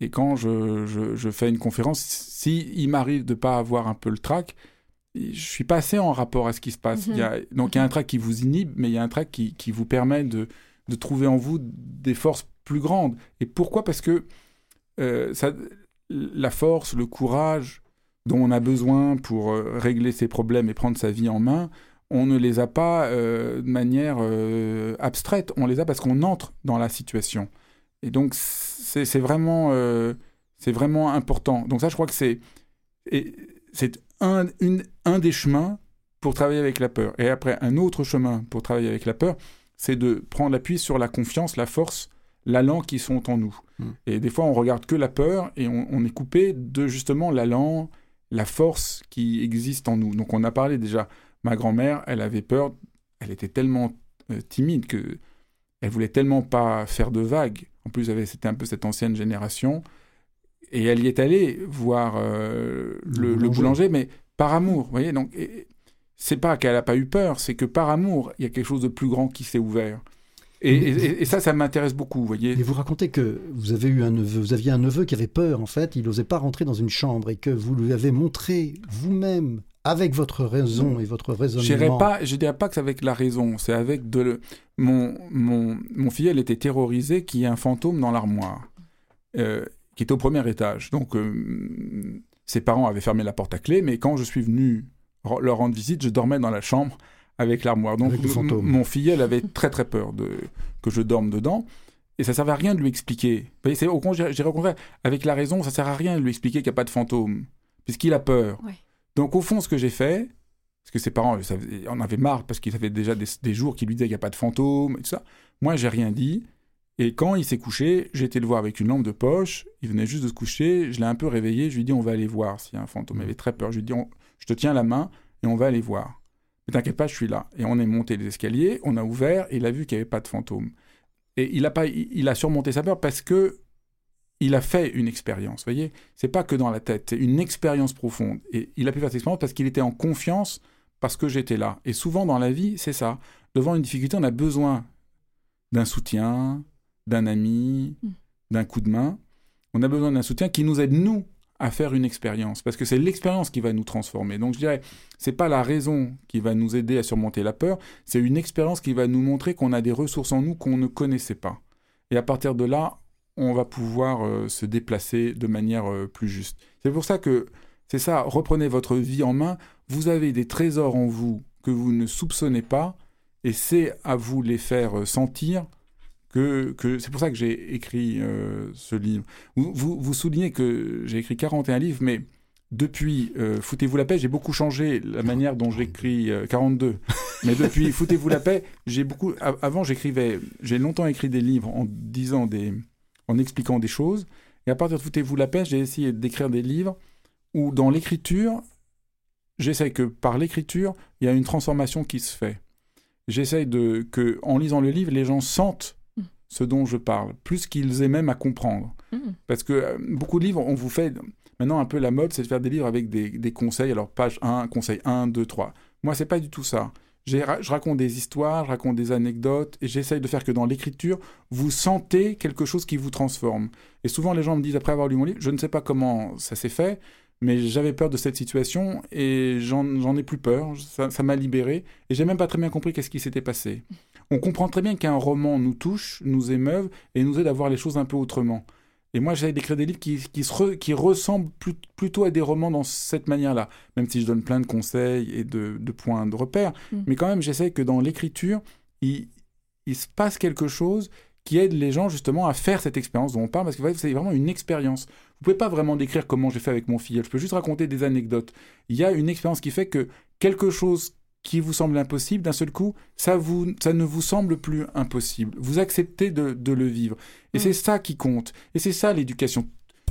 Et quand je, je, fais une conférence, si il m'arrive de pas avoir un peu le trac, je suis pas assez en rapport à ce qui se passe. il y a, mhm. donc il y a un trac qui vous inhibe, mais il y a un trac qui, qui vous permet de, de, trouver en vous des forces plus grandes. Et pourquoi? Parce que euh, ça, la force, le courage dont on a besoin pour euh, régler ses problèmes et prendre sa vie en main, on ne les a pas euh, de manière abstraite, on les a parce qu'on entre dans la situation. Et donc c'est vraiment, c'est vraiment important. Donc ça, je crois que c'est un, une, un des chemins pour travailler avec la peur. Et après, un autre chemin pour travailler avec la peur, c'est de prendre appui sur la confiance, la force, l'allant qui sont en nous. Hmm. Et des fois, on regarde que la peur et on, est coupé de justement l'allant, la force qui existe en nous. Donc, on a parlé déjà. Ma grand-mère, elle avait peur. Elle était tellement euh, timide que elle voulait tellement pas faire de vagues. En plus, c'était un peu cette ancienne génération et elle y est allée voir euh, le, boulanger. mais par amour. Vous voyez, donc c'est pas qu'elle n'a pas eu peur, c'est que par amour, il y a quelque chose de plus grand qui s'est ouvert. Et, ça, ça m'intéresse beaucoup, vous voyez. Et vous racontez que vous avez eu un neveu, vous aviez un neveu qui avait peur, en fait, il n'osait pas rentrer dans une chambre et que vous lui avez montré vous-même avec votre raison et votre raisonnement. Pas, je dirais pas que c'est avec la raison, c'est avec de mon mon mon filleul était terrorisé qu'il y ait un fantôme dans l'armoire. Euh, qui était au premier étage. Donc, euh, ses parents avaient fermé la porte à clé, mais quand je suis venu leur rendre visite, je dormais dans la chambre avec l'armoire. Donc, mon filleul avait très très peur de que je dorme dedans. Et ça servait à rien de lui expliquer. C'est au contraire, avec la raison, ça sert à rien de lui expliquer qu'il n'y a pas de fantôme, puisqu'il a peur. Donc au fond, ce que j'ai fait, parce que ses parents en avaient marre parce qu'ils avaient déjà des, des jours qui lui disaient qu'il n'y a pas de fantôme et tout ça. Moi, j'ai rien dit. Et quand il s'est couché, j'ai été le voir avec une lampe de poche. Il venait juste de se coucher. Je l'ai un peu réveillé. Je lui ai dit on va aller voir s'il y a un fantôme. Il avait très peur. Je lui ai dit je te tiens la main et on va aller voir. Mais t'inquiète pas, je suis là. Et on est monté les escaliers, on a ouvert et il a vu qu'il n'y avait pas de fantôme. Et il a, pas, il a surmonté sa peur parce que il a fait une expérience. Voyez, c'est pas que dans la tête, c'est une expérience profonde. Et il a pu faire cette expérience parce qu'il était en confiance parce que j'étais là. Et souvent dans la vie, c'est ça. Devant une difficulté, on a besoin d'un soutien, d'un ami, hmm. d'un coup de main. On a besoin d'un soutien qui nous aide, nous, à faire une expérience. Parce que c'est l'expérience qui va nous transformer. Donc je dirais, c'est pas la raison qui va nous aider à surmonter la peur, c'est une expérience qui va nous montrer qu'on a des ressources en nous qu'on ne connaissait pas. Et à partir de là, on va pouvoir euh, se déplacer de manière euh, plus juste. C'est pour ça que, c'est ça, reprenez votre vie en main. Vous avez des trésors en vous que vous ne soupçonnez pas, et c'est à vous les faire euh, sentir que, c'est pour ça que j'ai écrit euh, ce livre. Vous, vous, soulignez que j'ai écrit 41 livres, mais depuis euh, Foutez-vous la paix, j'ai beaucoup changé la manière dont j'écris 42. Euh, [laughs] mais depuis Foutez-vous la paix, j'ai beaucoup. Avant, j'écrivais. J'ai longtemps écrit des livres en disant des, en expliquant des choses. Et à partir de Foutez-vous la paix, j'ai essayé d'écrire des livres où, dans l'écriture, j'essaie que par l'écriture, il y a une transformation qui se fait. J'essaie de que, en lisant le livre, les gens sentent ce dont je parle, plus qu'ils aient même à comprendre. Hmm. Parce que euh, beaucoup de livres, on vous fait... Maintenant, un peu la mode, c'est de faire des livres avec des, conseils. Alors, page 1, conseil 1, 2, 3. Moi, c'est pas du tout ça. Je raconte des histoires, je raconte des anecdotes, et j'essaye de faire que dans l'écriture, vous sentez quelque chose qui vous transforme. Et souvent, les gens me disent, après avoir lu mon livre, je ne sais pas comment ça s'est fait, mais j'avais peur de cette situation, et j'en ai plus peur. Ça m'a libéré, et j'ai même pas très bien compris qu'est-ce qui s'était passé on comprend très bien qu'un roman nous touche, nous émeuve et nous aide à voir les choses un peu autrement. Et moi, j'essaie d'écrire des livres qui, qui, ressemblent plutôt à des romans dans cette manière-là, même si je donne plein de conseils et de, points de repère. Mm. Mais quand même, j'essaie que dans l'écriture, il, se passe quelque chose qui aide les gens justement à faire cette expérience dont on parle, parce que c'est vraiment une expérience. Vous pouvez pas vraiment décrire comment j'ai fait avec mon filleul, je peux juste raconter des anecdotes. Il y a une expérience qui fait que quelque chose qui vous semble impossible, d'un seul coup, ça, vous, ça ne vous semble plus impossible. Vous acceptez de, le vivre. Et mm. c'est ça qui compte. Et c'est ça l'éducation.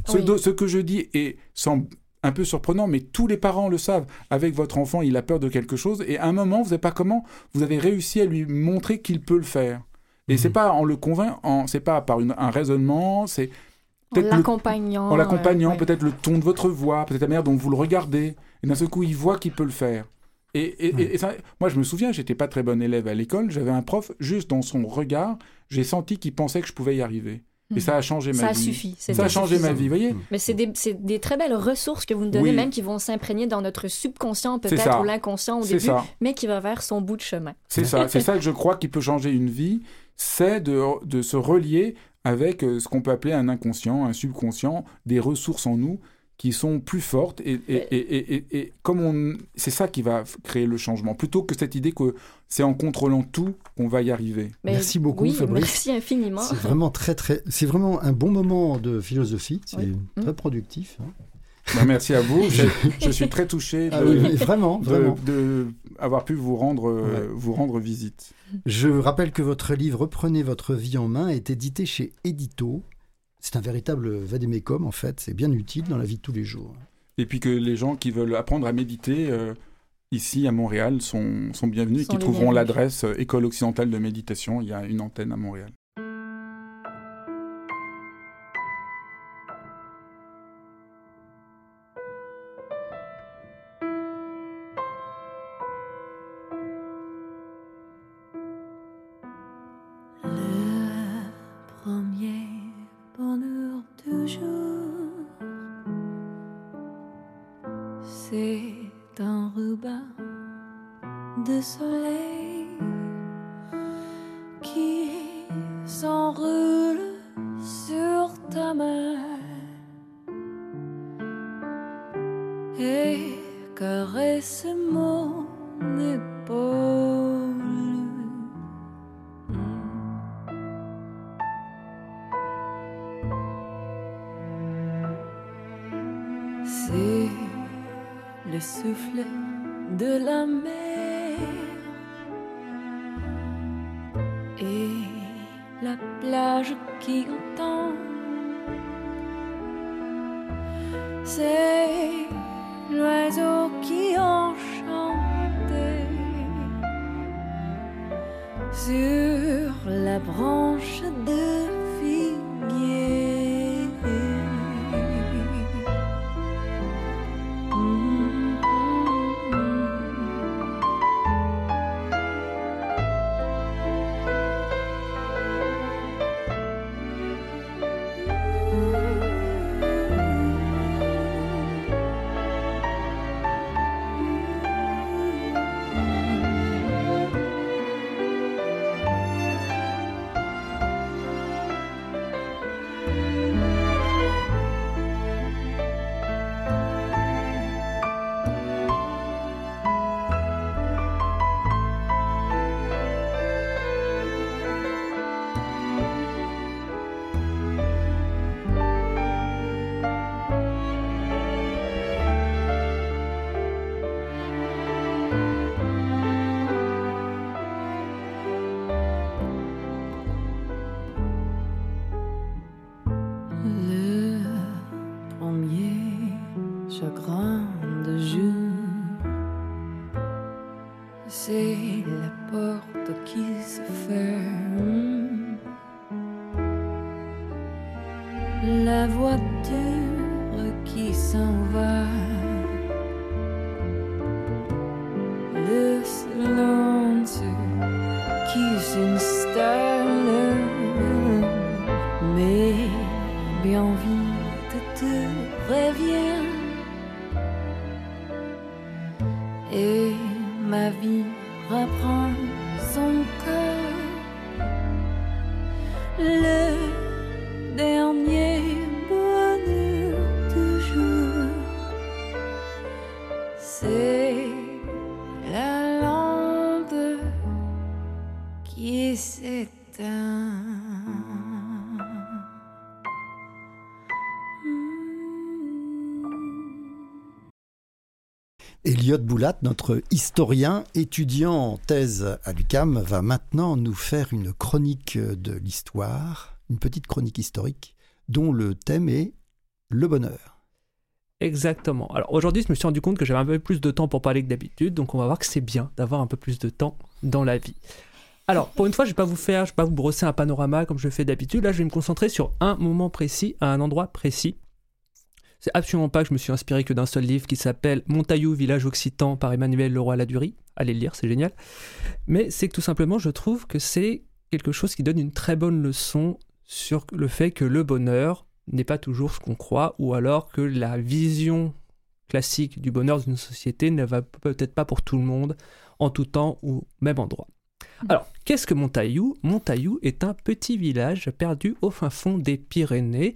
Ce, que je dis est, semble un peu surprenant, mais tous les parents le savent. Avec votre enfant, il a peur de quelque chose, et à un moment, vous n'avez pas comment, vous avez réussi à lui montrer qu'il peut le faire. Et c'est mm-hmm. pas en le convainquant, c'est pas par un raisonnement, c'est en l'accompagnant. En l'accompagnant, euh, peut-être le ton de votre voix, peut-être la manière dont vous le regardez. Et d'un seul coup, il voit qu'il peut le faire. Et, et- Ouais. et ça- moi, je me souviens, j'étais pas très bon élève à l'école. J'avais un prof, juste dans son regard, j'ai senti qu'il pensait que je pouvais y arriver. Et Mhm. ça a changé ma Ça a vie. suffi. Ça c'était a changé ma vie, vous voyez Mais c'est des, très belles ressources que vous nous donnez, Oui. même qui vont s'imprégner dans notre subconscient, peut-être, ça. ou l'inconscient au début, ça. mais qui va vers son bout de chemin. C'est ça, c'est ça que je crois qui peut changer une vie, c'est de, de se relier avec euh, ce qu'on peut appeler un inconscient, un subconscient, des ressources en nous qui sont plus fortes et, et, et, et, et- et comme on, c'est ça qui va créer le changement, plutôt que cette idée que c'est en contrôlant tout qu'on va y arriver. Mais Merci beaucoup, oui, Fabrice. Merci infiniment. C'est vraiment très très. C'est vraiment un bon moment de philosophie. C'est Oui. très Mm. productif. hein. Ben, merci à vous, [laughs] je, je suis très touché de, Ah oui, mais vraiment, de- vraiment. de avoir pu vous rendre, euh, vous rendre visite. Je rappelle que votre livre Reprenez votre vie en main est édité chez Édito. C'est un véritable vadémécum en fait. C'est bien utile dans la vie de tous les jours. Et puis que les gens qui veulent apprendre à méditer euh, ici à Montréal sont, sont bienvenus et qui trouveront l'adresse euh, École occidentale de méditation. Il y a une antenne à Montréal. C'est le souffle de la mer et la plage qui entend. C'est l'oiseau qui enchantait sur la branche Elliot Boulat, notre historien, étudiant en thèse à l'UCAM, va maintenant nous faire une chronique de l'histoire, une petite chronique historique, dont le thème est le bonheur. Exactement. Alors aujourd'hui, je me suis rendu compte que j'avais un peu plus de temps pour parler que d'habitude, donc on va voir que c'est bien d'avoir un peu plus de temps dans la vie. Alors, pour une fois, je vais pas vous faire, je vais pas vous brosser un panorama comme je fais d'habitude. Là, je vais me concentrer sur un moment précis, à un endroit précis, C'est absolument pas que je me suis inspiré que d'un seul livre qui s'appelle Montaillou, village occitan par Emmanuel Leroy-Ladurie. Allez le lire, c'est génial. Mais c'est que tout simplement, je trouve que c'est quelque chose qui donne une très bonne leçon sur le fait que le bonheur n'est pas toujours ce qu'on croit, ou alors que la vision classique du bonheur d'une société ne va peut-être pas pour tout le monde, en tout temps ou même endroit. Alors, qu'est-ce que Montaillou? Montaillou est un petit village perdu au fin fond des Pyrénées,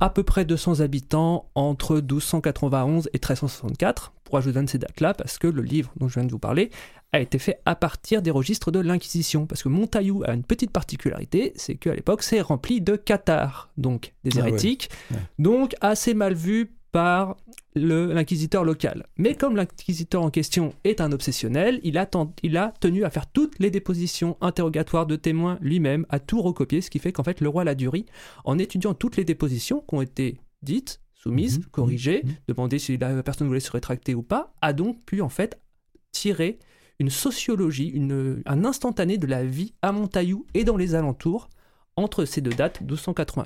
à peu près 200 habitants entre 1291 et 1364. Pourquoi je vous donne ces dates-là Parce que le livre dont je viens de vous parler a été fait à partir des registres de l'Inquisition. Parce que Montaillou a une petite particularité, c'est qu'à l'époque, c'est rempli de cathares, donc des Ah ouais. hérétiques, Ouais. donc assez mal vu par l'inquisiteur local. Mais comme l'inquisiteur en question est un obsessionnel, il a, ten- il a tenu à faire toutes les dépositions interrogatoires de témoins lui-même, à tout recopier, ce qui fait qu'en fait le roi Ladurie, en étudiant toutes les dépositions qui ont été dites, soumises, Mhm, corrigées, mhm. demander si la personne voulait se rétracter ou pas, a donc pu en fait tirer une sociologie, une, un instantané de la vie à Montaillou et dans les alentours entre ces deux dates, 1280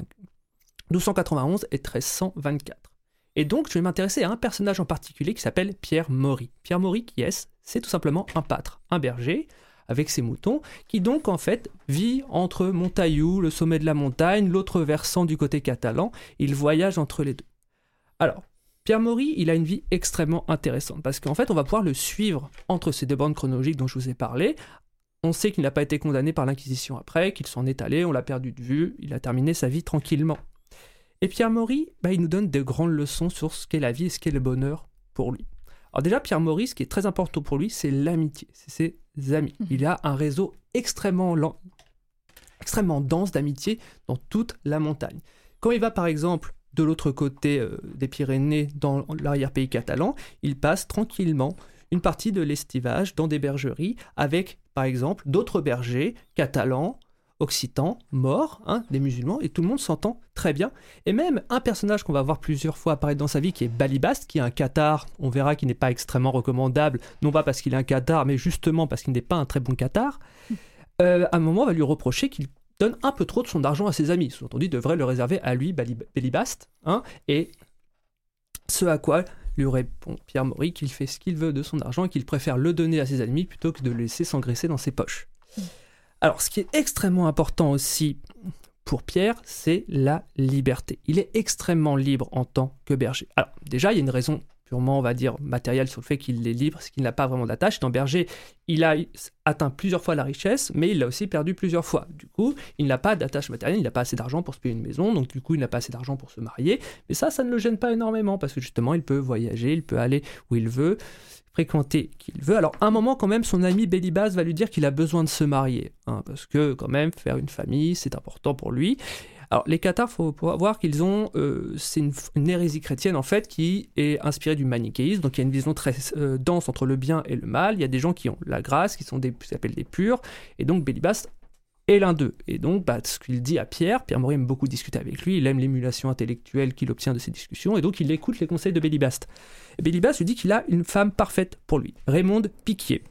1291 et 1324. Et donc, je vais m'intéresser à un personnage en particulier qui s'appelle Pierre Maury. Pierre Maury, est-ce C'est tout simplement un pâtre, un berger, avec ses moutons, qui donc en fait vit entre Montaillou, le sommet de la montagne, l'autre versant du côté catalan. Il voyage entre les deux. Alors, Pierre Maury, il a une vie extrêmement intéressante, parce qu'en fait, on va pouvoir le suivre entre ces deux bandes chronologiques dont je vous ai parlé. On sait qu'il n'a pas été condamné par l'Inquisition après, qu'il s'en est allé, on l'a perdu de vue, il a terminé sa vie tranquillement. Et Pierre Maury, bah, il nous donne de grandes leçons sur ce qu'est la vie et ce qu'est le bonheur pour lui. Alors déjà, Pierre Maury, ce qui est très important pour lui, c'est l'amitié, c'est ses amis. Mhm. Il a un réseau extrêmement lent, extrêmement dense d'amitié dans toute la montagne. Quand il va par exemple de l'autre côté euh, des Pyrénées, dans l'arrière-pays catalan, il passe tranquillement une partie de l'estivage dans des bergeries avec, par exemple, d'autres bergers catalans, occitans, morts, hein, des musulmans, et tout le monde s'entend très bien. Et même un personnage qu'on va voir plusieurs fois apparaître dans sa vie, qui est Balibast, qui est un cathare, on verra qu'il n'est pas extrêmement recommandable, non pas parce qu'il est un cathare, mais justement parce qu'il n'est pas un très bon cathare, euh, à un moment on va lui reprocher qu'il donne un peu trop de son argent à ses amis. Sous-entendu, devrait le réserver à lui, Bali- Balibast, hein, et ce à quoi lui répond Pierre Maury qu'il fait ce qu'il veut de son argent et qu'il préfère le donner à ses amis plutôt que de le laisser s'engraisser dans ses poches. Alors, ce qui est extrêmement important aussi pour Pierre, c'est la liberté. Il est extrêmement libre en tant que berger. Alors, déjà, il y a une raison purement, on va dire, matérielle sur le fait qu'il est libre, c'est qu'il n'a pas vraiment d'attache. Dans berger, il a atteint plusieurs fois la richesse, mais il l'a aussi perdu plusieurs fois. Du coup, il n'a pas d'attache matérielle, il n'a pas assez d'argent pour se payer une maison, donc du coup, il n'a pas assez d'argent pour se marier. Mais ça, ça ne le gêne pas énormément, parce que justement, il peut voyager, il peut aller où il veut, fréquenter qui il veut. Alors, à un moment, quand même, son ami Bélibas va lui dire qu'il a besoin de se marier, hein, parce que, quand même, faire une famille, c'est important pour lui. Alors, les Cathares, faut voir qu'ils ont. euh, c'est une, hérésie chrétienne, en fait, qui est inspirée du manichéisme. Donc, il y a une vision très euh, dense entre le bien et le mal. Il y a des gens qui ont la grâce, qui sont des, s'appellent des purs. Et donc, Bélibas l'un d'eux. Et donc, bah, ce qu'il dit à Pierre, Pierre Maury aime beaucoup discuter avec lui, il aime l'émulation intellectuelle qu'il obtient de ces discussions, et donc il écoute les conseils de Bélibast. Bélibast lui dit qu'il a une femme parfaite pour lui, Raymonde Piquier,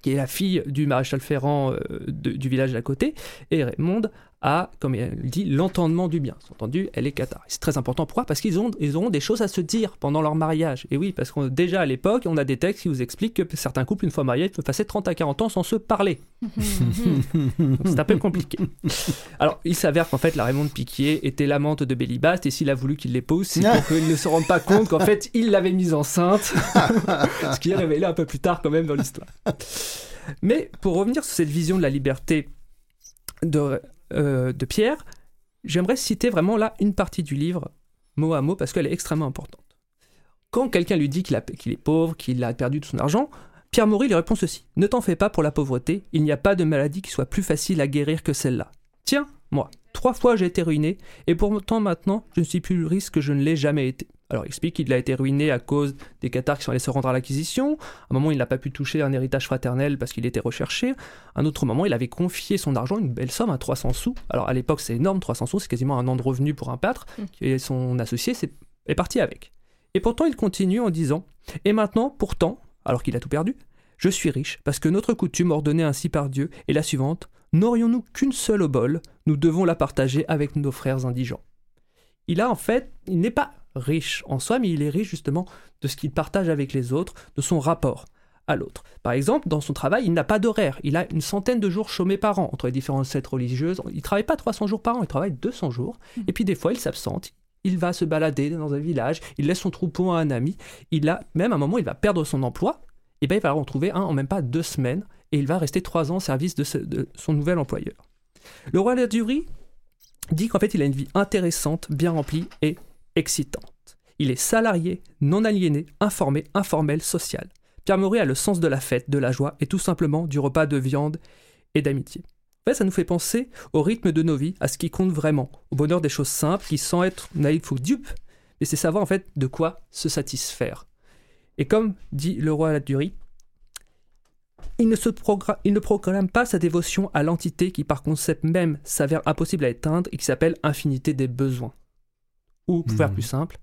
qui est la fille du maréchal Ferrand euh, du village d'à côté, et Raymonde a, comme elle le dit, l'entendement du bien. Entendu, elle est cathare. C'est très important. Pourquoi? Parce qu'ils ont, ils auront des choses à se dire pendant leur mariage. Et oui, parce qu'on déjà à l'époque, on a des textes qui vous expliquent que certains couples, une fois mariés, peuvent passer 30 à 40 ans sans se parler. [laughs] C'est un peu compliqué. Alors, il s'avère qu'en fait, la Raymond Piquier était l'amante de Bélibast, et s'il a voulu qu'il l'épouse, c'est pour [laughs] qu'il ne se rende pas compte qu'en fait, il l'avait mise enceinte. [laughs] Ce qui est révélé un peu plus tard, quand même, dans l'histoire. Mais pour revenir sur cette vision de la liberté de, euh, de Pierre, j'aimerais citer vraiment là une partie du livre, mot à mot, parce qu'elle est extrêmement importante. Quand quelqu'un lui dit qu'il est pauvre, qu'il a perdu tout son argent, Pierre Maury lui répond ceci Ne t'en fais pas pour la pauvreté, il n'y a pas de maladie qui soit plus facile à guérir que celle-là. Tiens, moi, trois fois j'ai été ruiné, et pourtant maintenant je ne suis plus riche que je ne l'ai jamais été. Alors il explique qu'il a été ruiné à cause des cathares qui sont allés se rendre à l'acquisition. À un moment, il n'a pas pu toucher un héritage fraternel parce qu'il était recherché. À un autre moment, il avait confié son argent, une belle somme, à 300 sous. Alors à l'époque, c'est énorme, 300 sous, c'est quasiment un an de revenu pour un pâtre. Mm. Et son associé c'est- est parti avec. Et pourtant, il continue en disant Et maintenant, pourtant, alors qu'il a tout perdu, je suis riche, parce que notre coutume ordonnée ainsi par Dieu est la suivante N'aurions-nous qu'une seule bol, nous devons la partager avec nos frères indigents. Il a en fait, il n'est pas riche en soi, mais il est riche justement de ce qu'il partage avec les autres, de son rapport à l'autre. Par exemple, dans son travail, il n'a pas d'horaire. Il a une centaine de jours chômés par an entre les différentes sectes religieuses. Il ne travaille pas 300 jours par an, il travaille 200 jours. Et puis des fois, il s'absente. Il va se balader dans un village, il laisse son troupeau à un ami. Il a, même à un moment, il va perdre son emploi. Et bien, il va en trouver un en même pas deux semaines. Et il va rester trois ans au service de, ce- de son nouvel employeur. Le roi Ladurie dit qu'en fait, il a une vie intéressante, bien remplie et excitante. Il est salarié, non aliéné, informé, informel, social. Pierre Maury a le sens de la fête, de la joie et tout simplement du repas de viande et d'amitié. Fait, ça nous fait penser au rythme de nos vies, à ce qui compte vraiment, au bonheur des choses simples qui, sans être naïf ou dupe, mais c'est savoir en fait de quoi se satisfaire. Et comme dit le roi Ladurie, il ne, il ne proclame pas sa dévotion à l'entité qui par concept même s'avère impossible à éteindre et qui s'appelle infinité des besoins. Ou, pour faire Mhm. plus simple,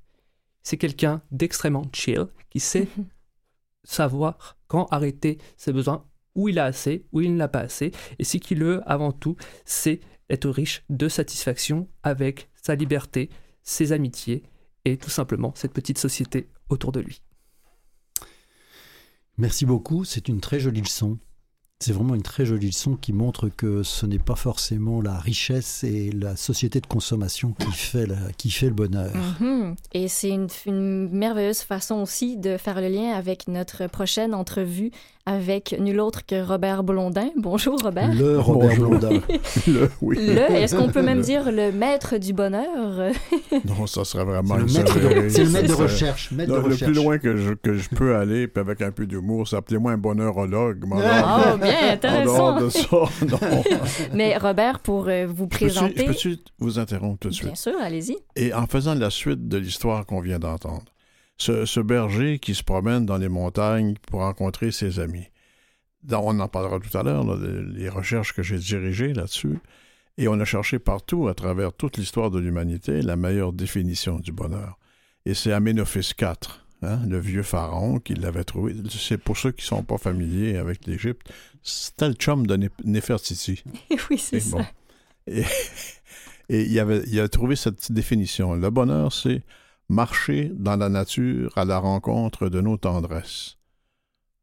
c'est quelqu'un d'extrêmement chill qui sait [laughs] savoir quand arrêter ses besoins, où il a assez, où il n'a pas assez, et ce qu'il veut avant tout, c'est être riche de satisfaction avec sa liberté, ses amitiés et tout simplement cette petite société autour de lui. Merci beaucoup, c'est une très jolie leçon. C'est vraiment une très jolie leçon qui montre que ce n'est pas forcément la richesse et la société de consommation qui fait, la- qui fait le bonheur. Mhm. Et c'est une, une merveilleuse façon aussi de faire le lien avec notre prochaine entrevue avec nul autre que Robert Blondin. Bonjour Robert. Le Robert Bonjour. Blondin. [laughs] Le, oui. Le, est-ce qu'on peut même dire le maître du bonheur? [laughs] Non, ça serait vraiment le une maître de, sauverie. c'est le maître de recherche. maître Non, de le recherche. plus loin que je, que je peux aller, puis avec un peu d'humour, c'est appelez-moi un bonheurologue. mais en Ah, [laughs] dehors de- bien, En intéressant. dehors de ça, non. [laughs] Mais Robert, pour euh, vous présenter... Peux-tu vous interrompre tout de Bien suite? sûr, allez-y. Et en faisant la suite de l'histoire qu'on vient d'entendre, ce, ce berger qui se promène dans les montagnes pour rencontrer ses amis. Dans- on en parlera tout à l'heure, les, recherches que j'ai dirigées là-dessus. Et on a cherché partout, à travers toute l'histoire de l'humanité, la meilleure définition du bonheur. Et c'est Aménophis IV, hein, le vieux pharaon, qui l'avait trouvé. C'est pour ceux qui ne sont pas familiers avec l'Égypte. C'était le chum de Nef- Néfertiti. [laughs] oui, c'est Et ça. bon. Et, [laughs] et il, avait, il a trouvé cette définition. Le bonheur, c'est marcher dans la nature à la rencontre de nos tendresses.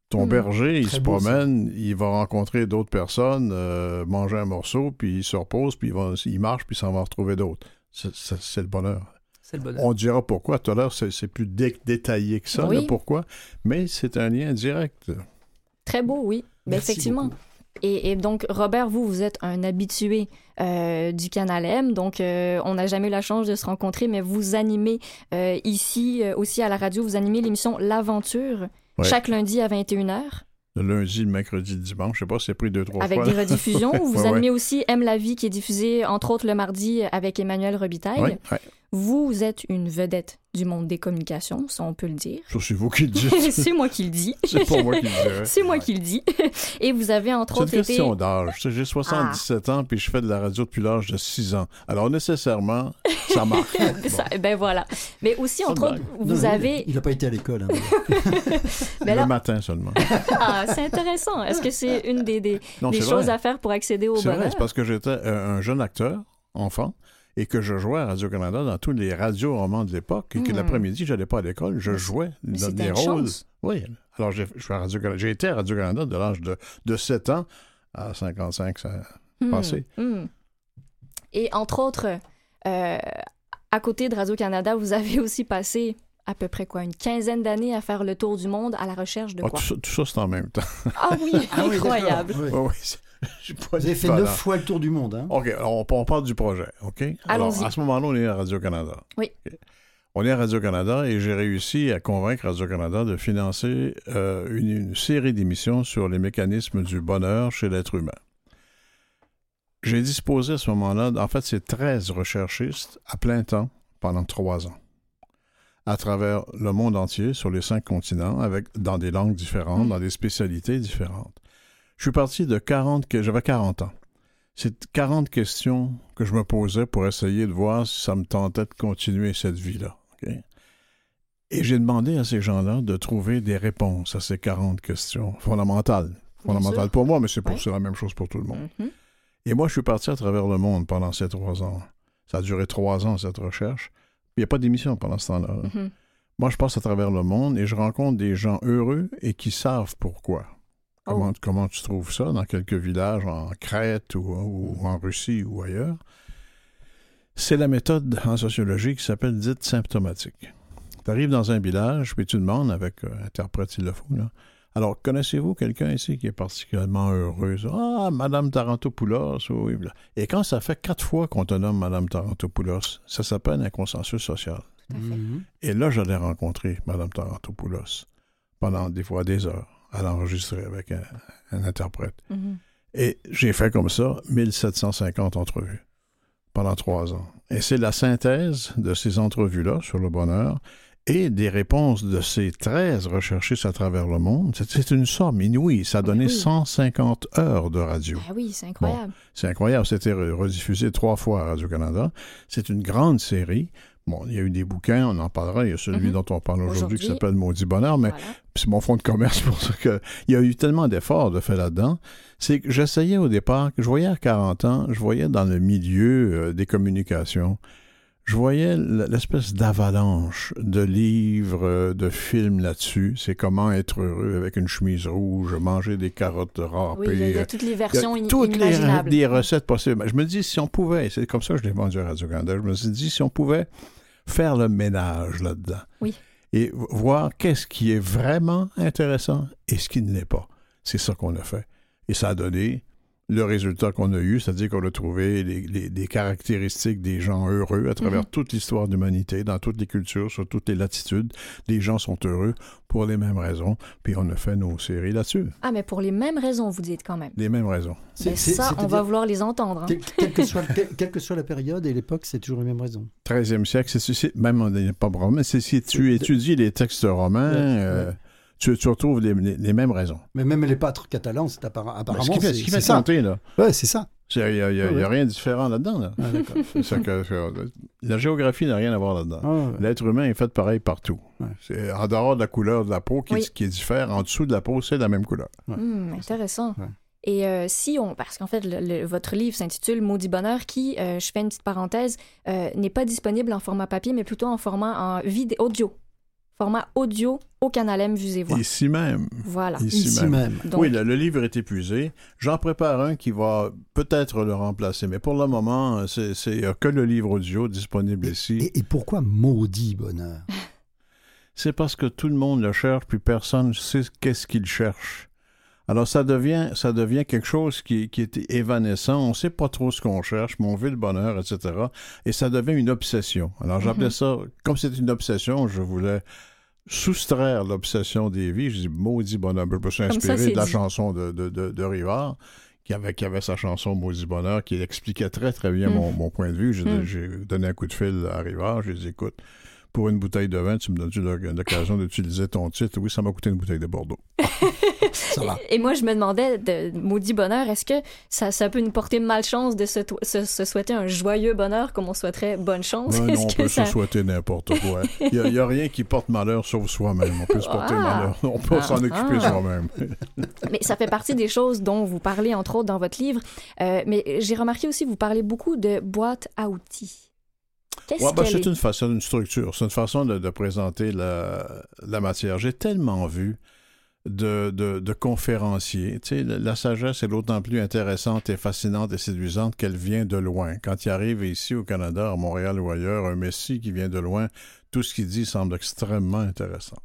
Ton Hmm. berger, il se ça. promène, il va rencontrer d'autres personnes, euh, manger un morceau, puis il se repose, puis il, va, il marche, puis il s'en va retrouver d'autres. C'est- C'est c'est le bonheur. C'est le bonheur. On dira pourquoi. Tout à l'heure, c'est c'est plus dé- détaillé que ça, Oui. pourquoi, mais c'est un lien direct. Très beau, oui. Ben, effectivement. beaucoup. Et, et donc, Robert, vous, vous êtes un habitué euh, du Canal M. Donc, euh, on n'a jamais eu la chance de se rencontrer, mais vous animez euh, ici aussi à la radio, vous animez l'émission L'Aventure Ouais. chaque lundi à 21h Le lundi, le mercredi, le dimanche, je sais pas, c'est pris deux, trois avec fois. des rediffusions. [laughs] Vous Ouais, ouais. animez aussi Aime la vie qui est diffusée entre autres le mardi avec Emmanuel Robitaille. Vous, êtes une vedette du monde des communications, ça on peut le dire. Ça, c'est vous qui le [laughs] dites. C'est moi qui le dis. c'est pas moi qui le dirais. C'est moi qui le dis. Et vous avez entre C'est une autres été... question d'âge. J'ai 77 ans, puis je fais de la radio depuis l'âge de 6 ans. Alors, nécessairement, ça marche. [laughs] Ça- ben voilà. Mais aussi, entre autres, vous Non, mais avez... Il n'a pas été à l'école. hein. [laughs] Ben le là- matin seulement. Ah, c'est intéressant. Est-ce que c'est une des, des, Non, des c'est choses vrai. à faire pour accéder au C'est bonheur? vrai, c'est parce que j'étais euh, un jeune acteur, enfant, et que je jouais à Radio-Canada dans tous les radios-romans de l'époque, et que Hmm. l'après-midi, je n'allais pas à l'école, je jouais Mais dans des rôles. chance. Oui. Alors, j'ai été à Radio-Canada de l'âge de, de 7 ans à 55, ça Hmm, passé. hmm. Et entre autres, euh, à côté de Radio-Canada, vous avez aussi passé à peu près quoi, une quinzaine d'années à faire le tour du monde à la recherche de Ah, quoi? tout, ça, tout ça, c'est en même temps. Ah oui, [laughs] Ah incroyable. Oui. Oui, [laughs] Vous avez fait neuf fois le tour du monde. Hein? OK, alors on, on parle du projet, OK? Alors, Allons-y. à ce moment-là, on est à Radio-Canada. Oui. On est à Radio-Canada et j'ai réussi à convaincre Radio-Canada de financer euh, une, une série d'émissions sur les mécanismes du bonheur chez l'être humain. J'ai disposé à ce moment-là, en fait, c'est 13 recherchistes à plein temps pendant trois ans, à travers le monde entier, sur les cinq continents, avec, dans des langues différentes, Mm. dans des spécialités différentes. Je suis parti de 40, que- j'avais 40 ans. C'est 40 questions que je me posais pour essayer de voir si ça me tentait de continuer cette vie-là. Et j'ai demandé à ces gens-là de trouver des réponses à ces 40 questions fondamentales. Fondamentales pour moi, mais c'est pour Ouais. la même chose pour tout le monde. Mhm. Et moi, je suis parti à travers le monde pendant ces trois ans. Ça a duré trois ans, cette recherche, Il n'y a pas d'émission pendant ce temps-là. là. Mhm. Moi, je passe à travers le monde et je rencontre des gens heureux et qui savent pourquoi. Oh. Comment, tu trouves ça dans quelques villages en Crète ou, ou en Russie ou ailleurs? C'est la méthode en sociologie qui s'appelle dite symptomatique. Tu arrives dans un village, puis tu demandes, avec euh, interprète s'il le faut, là, alors, connaissez-vous quelqu'un ici qui est particulièrement heureuse? Ah, Madame Tarantopoulos, oui. Et quand ça fait quatre fois qu'on te nomme Madame Tarantopoulos, ça s'appelle un consensus social. Mhm. Et là, j'allais rencontrer Mme Tarantopoulos pendant des fois des heures à l'enregistrer avec un, un interprète. Mhm. Et j'ai fait comme ça 1750 entrevues pendant trois ans. Et c'est la synthèse de ces entrevues-là sur le bonheur et des réponses de ces 13 recherchistes à travers le monde. C'est- une somme inouïe. Ça a donné Oui. 150 heures de radio. Ah oui, c'est incroyable. C'est incroyable. C'était re- rediffusé trois fois à Radio-Canada. C'est une grande série. Bon, il y a eu des bouquins, on en parlera. Il y a celui Mhm. dont on parle aujourd'hui qui s'appelle Maudit Bonheur, mais Voilà. c'est mon fonds de commerce [laughs] pour ça que il y a eu tellement d'efforts de fait là-dedans. C'est que j'essayais au départ, que je voyais à 40 ans, je voyais dans le milieu euh, des communications, je voyais l'espèce d'avalanche de livres, euh, de films là-dessus. C'est comment être heureux avec une chemise rouge, manger des carottes râpées. Oui, il y, a, il y a toutes les il y a versions toutes les, recettes possibles. Je me dis, si on pouvait, c'est comme ça que je l'ai vendu à Radio-Canada, je me suis dit, si on pouvait faire le ménage là-dedans Oui. et voir qu'est-ce qui est vraiment intéressant et ce qui ne l'est pas. C'est ça qu'on a fait. Et ça a donné le résultat qu'on a eu, c'est-à-dire qu'on a trouvé les, les- les caractéristiques des gens heureux à travers Mhm. toute l'histoire de l'humanité, dans toutes les cultures, sur toutes les latitudes. Les gens sont heureux pour les mêmes raisons, puis on a fait nos séries là-dessus. Ah, mais pour les mêmes raisons, vous dites quand même. Les mêmes raisons. C'est- Mais ça, on va vouloir les entendre. hein. Quelle, que soit, que la période et l'époque, c'est toujours les mêmes raisons. 13e siècle, c'est, même on n'est pas romain, c'est si tu étudies les textes romains, Ouais, euh, ouais. Tu, tu retrouves les, les- les mêmes raisons. Mais même les pâtres catalans, c'est apparemment. ce qui fait, c'est- ce qui fait ça. là, Ouais, c'est ça. il n'y a, y a- y a Ouais, ouais. rien de différent là-dedans. Là. Ah, [laughs] que- que- la géographie n'a rien à voir là-dedans. Ah, ouais. L'être humain est fait pareil partout. Ouais. C'est en dehors de la couleur de la peau qui, Oui. qui diffère. En dessous de la peau, c'est la même couleur. Ouais. Hmm, intéressant. Ouais. Et euh, si on, parce qu'en fait, le- le- votre livre s'intitule Maudit Bonheur, qui, euh, je fais une petite parenthèse, euh, n'est pas disponible en format papier, mais plutôt en format en vidéo, audio. Format audio au Canal M Vues et Voix. Ici même. Voilà. Ici, Ici même. même. Donc, Oui, le, le livre est épuisé. J'en prépare un qui va peut-être le remplacer, mais pour le moment, c'est que le livre audio disponible ici. Et, et pourquoi maudit bonheur? C'est parce que tout le monde le cherche, puis personne ne sait qu'est-ce qu'il cherche. Alors ça devient, ça devient quelque chose qui, qui est évanescent. On ne sait pas trop ce qu'on cherche, mais on veut le bonheur, etc. Et ça devient une obsession. Alors j'appelais Mhm. ça, comme c'est une obsession, je voulais soustraire l'obsession des vies. Je dis maudit bonheur. Je me suis ça, inspiré de la dit. chanson de, de, de, de Rivard. Qui avait, qui avait sa chanson Maudit Bonheur, qui expliquait très très bien Mm. mon, mon point de vue. J'ai Mm. j'ai donné un coup de fil à Rivard. J'ai dit, écoute, pour une bouteille de vin, tu me donnes l'occasion d'utiliser ton titre? Oui, ça m'a coûté une bouteille de Bordeaux. [laughs] Et, et moi, je me demandais, de maudit bonheur, est-ce que ça, ça peut nous porter malchance de se, to- se- se souhaiter un joyeux bonheur comme on souhaiterait bonne chance? Non, on que peut ça- se souhaiter n'importe quoi. [laughs] Il n'y a, rien qui porte malheur sauf soi-même. On peut se porter Ah. malheur. On peut Ah. s'en occuper Ah. soi-même. [laughs] Mais ça fait partie des choses dont vous parlez, entre autres, dans votre livre. Euh, mais j'ai remarqué aussi, vous parlez beaucoup de boîte à outils. Qu'est-ce Ouais, ben, c'est est? une façon, une structure. C'est une façon de, de présenter la, la matière. J'ai tellement vu de, de, de conférenciers. Tu sais, la, sagesse est d'autant plus intéressante et fascinante et séduisante qu'elle vient de loin. Quand il arrive ici au Canada, à Montréal ou ailleurs, un messie qui vient de loin, tout ce qu'il dit semble extrêmement intéressant.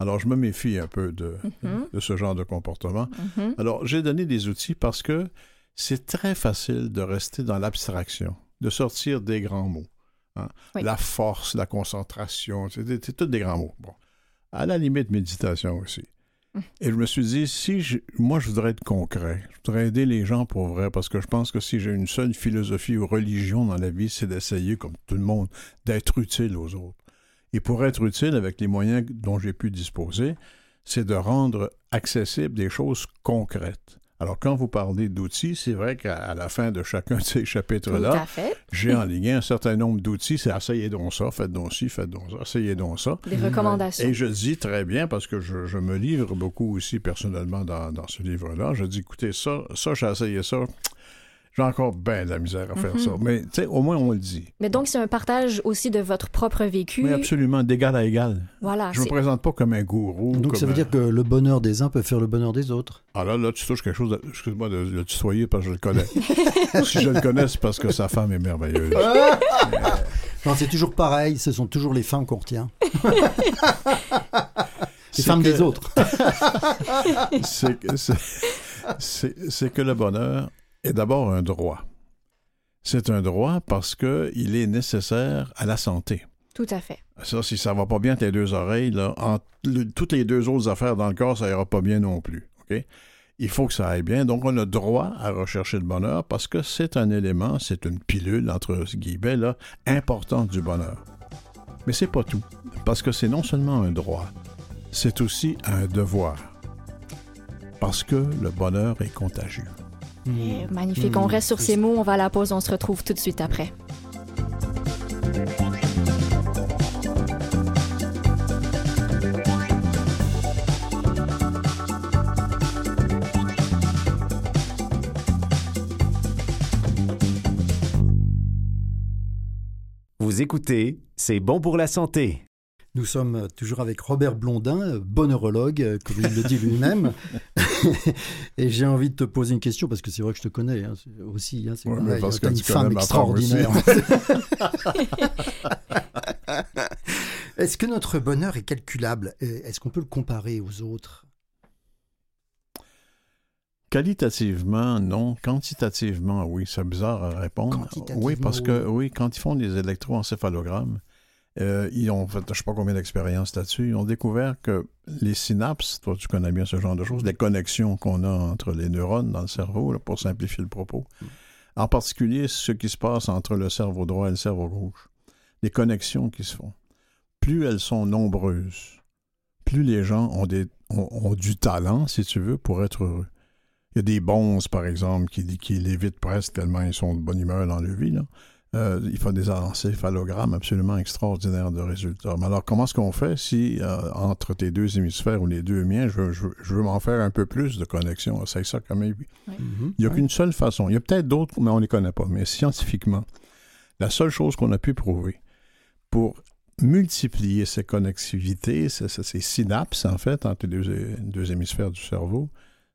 Alors, je me méfie un peu de, Mhm. de ce genre de comportement. Mhm. Alors, j'ai donné des outils parce que c'est très facile de rester dans l'abstraction, de sortir des grands mots. hein. Oui. La force, la concentration, c'est tous des grands mots. Bon. À la limite, méditation aussi. Et je me suis dit, si moi, je voudrais être concret, je voudrais aider les gens pour vrai, parce que je pense que si j'ai une seule philosophie ou religion dans la vie, c'est d'essayer, comme tout le monde, d'être utile aux autres. Et pour être utile avec les moyens dont j'ai pu disposer, c'est de rendre accessibles des choses concrètes. Alors, quand vous parlez d'outils, c'est vrai qu'à la fin de chacun [laughs] de ces chapitres-là, j'ai enligné un certain nombre d'outils. C'est essayez donc ça, faites donc ci, faites donc ça, essayez donc ça. Des recommandations. Et je dis très bien, parce que je, je me livre beaucoup aussi personnellement dans, dans ce livre-là, je dis, écoutez, ça, ça j'ai essayé ça, J'ai encore bien de la misère à faire Mhm. ça. Mais tu sais, au moins on le dit. Mais donc, c'est un partage aussi de votre propre vécu. Mais absolument, d'égal à égal. Voilà. Je me présente pas comme un gourou. Donc ça veut un- dire que le bonheur des uns peut faire le bonheur des autres. Ah là, là, tu touches quelque chose, de- excuse-moi de le tutoyer parce que je le connais. [laughs] si je le connais, c'est parce que sa femme est merveilleuse. [laughs] Non, c'est toujours pareil, ce sont toujours les femmes qu'on retient. [laughs] Les femmes que- des autres. c'est que, c'est- c'est- c'est que le bonheur est d'abord un droit. C'est un droit parce qu'il est nécessaire à la santé. Tout à fait. Ça, si ça va pas bien tes deux oreilles, là, en- le- toutes les deux autres affaires dans le corps, ça ira pas bien non plus. OK? Il faut que ça aille bien. Donc, on a droit à rechercher le bonheur parce que c'est un élément, c'est une pilule, entre guillemets, là, importante du bonheur. Mais c'est pas tout. Parce que c'est non seulement un droit, c'est aussi un devoir. Parce que le bonheur est contagieux. Eh, magnifique. Mmh, On reste sur ces mots. On va à la pause. On se retrouve tout de suite après. Vous écoutez C'est bon pour la santé. Nous sommes euh, toujours avec Robert Blondin, euh, bonheurologue, euh, comme il le dit lui-même. [laughs] Et j'ai envie de te poser une question, parce que c'est vrai que je te connais hein, aussi. hein, c'est Ouais, une femme extraordinaire. [laughs] Est-ce que notre bonheur est calculable? Est-ce qu'on peut le comparer aux autres? Qualitativement, non. Quantitativement, oui. C'est bizarre à répondre. Oui, parce que, oui, quand ils font des électroencéphalogrammes, euh, ils ont fait, je sais pas combien d'expériences là-dessus, ils ont découvert que les synapses, toi tu connais bien ce genre de choses, les connexions qu'on a entre les neurones dans le cerveau, là, pour simplifier le propos, en particulier ce qui se passe entre le cerveau droit et le cerveau gauche, les connexions qui se font, plus elles sont nombreuses, plus les gens ont, des, ont, ont du talent, si tu veux, pour être heureux. Il y a des bonzes, par exemple, qui, qui l'évitent presque tellement ils sont de bonne humeur dans leur vie. Là. Euh, il faut des encéphalogrammes absolument extraordinaires de résultats. Mais alors, comment est-ce qu'on fait si, euh, entre tes deux hémisphères ou les deux miens, je, veux- je veux- je veux m'en faire un peu plus de connexion? C'est ça quand même. Mhm. Il n'y a qu'une seule façon. Il y a peut-être d'autres, mais on ne les connaît pas. Mais scientifiquement, la seule chose qu'on a pu prouver pour multiplier ces connectivités, ces, ces- ces synapses, en fait, entre les deux, deux hémisphères du cerveau,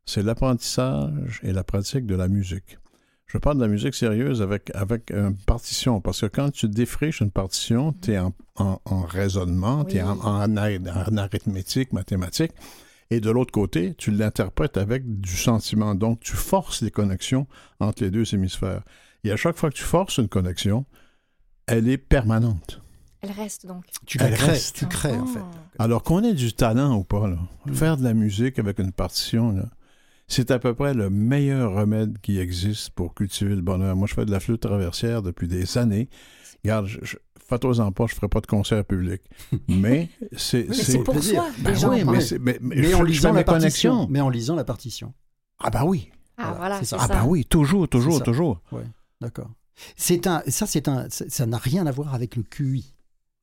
c'est l'apprentissage et la pratique de la musique. Je parle de la musique sérieuse avec, avec une partition, parce que quand tu défriches une partition, tu es en, en- en raisonnement, tu es en, en arith- en arithmétique, mathématique, et de l'autre côté, tu l'interprètes avec du sentiment. Donc, tu forces les connexions entre les deux hémisphères. Et à chaque fois que tu forces une connexion, elle est permanente. Elle reste donc. Tu la crées, reste. tu crées en fait. Ah. Alors qu'on ait du talent ou pas, là, faire de la musique avec une partition, là, c'est à peu près le meilleur remède qui existe pour cultiver le bonheur. Moi, je fais de la flûte traversière depuis des années. Regarde, je, je, faites-en pas, je ferai pas de concert public. [laughs] Mais c'est... C'est pour soi. Ben Les gens oui, en mais, parlent. c'est- mais, mais Mais je- en lisant la partition. connexions. Mais en lisant la partition. Ah ben oui. Ah, Voilà, voilà, c'est c'est ça. Ah ben oui, toujours, toujours, toujours. D'accord. C'est un, ça, c'est un, ça n'a rien à voir avec le QI.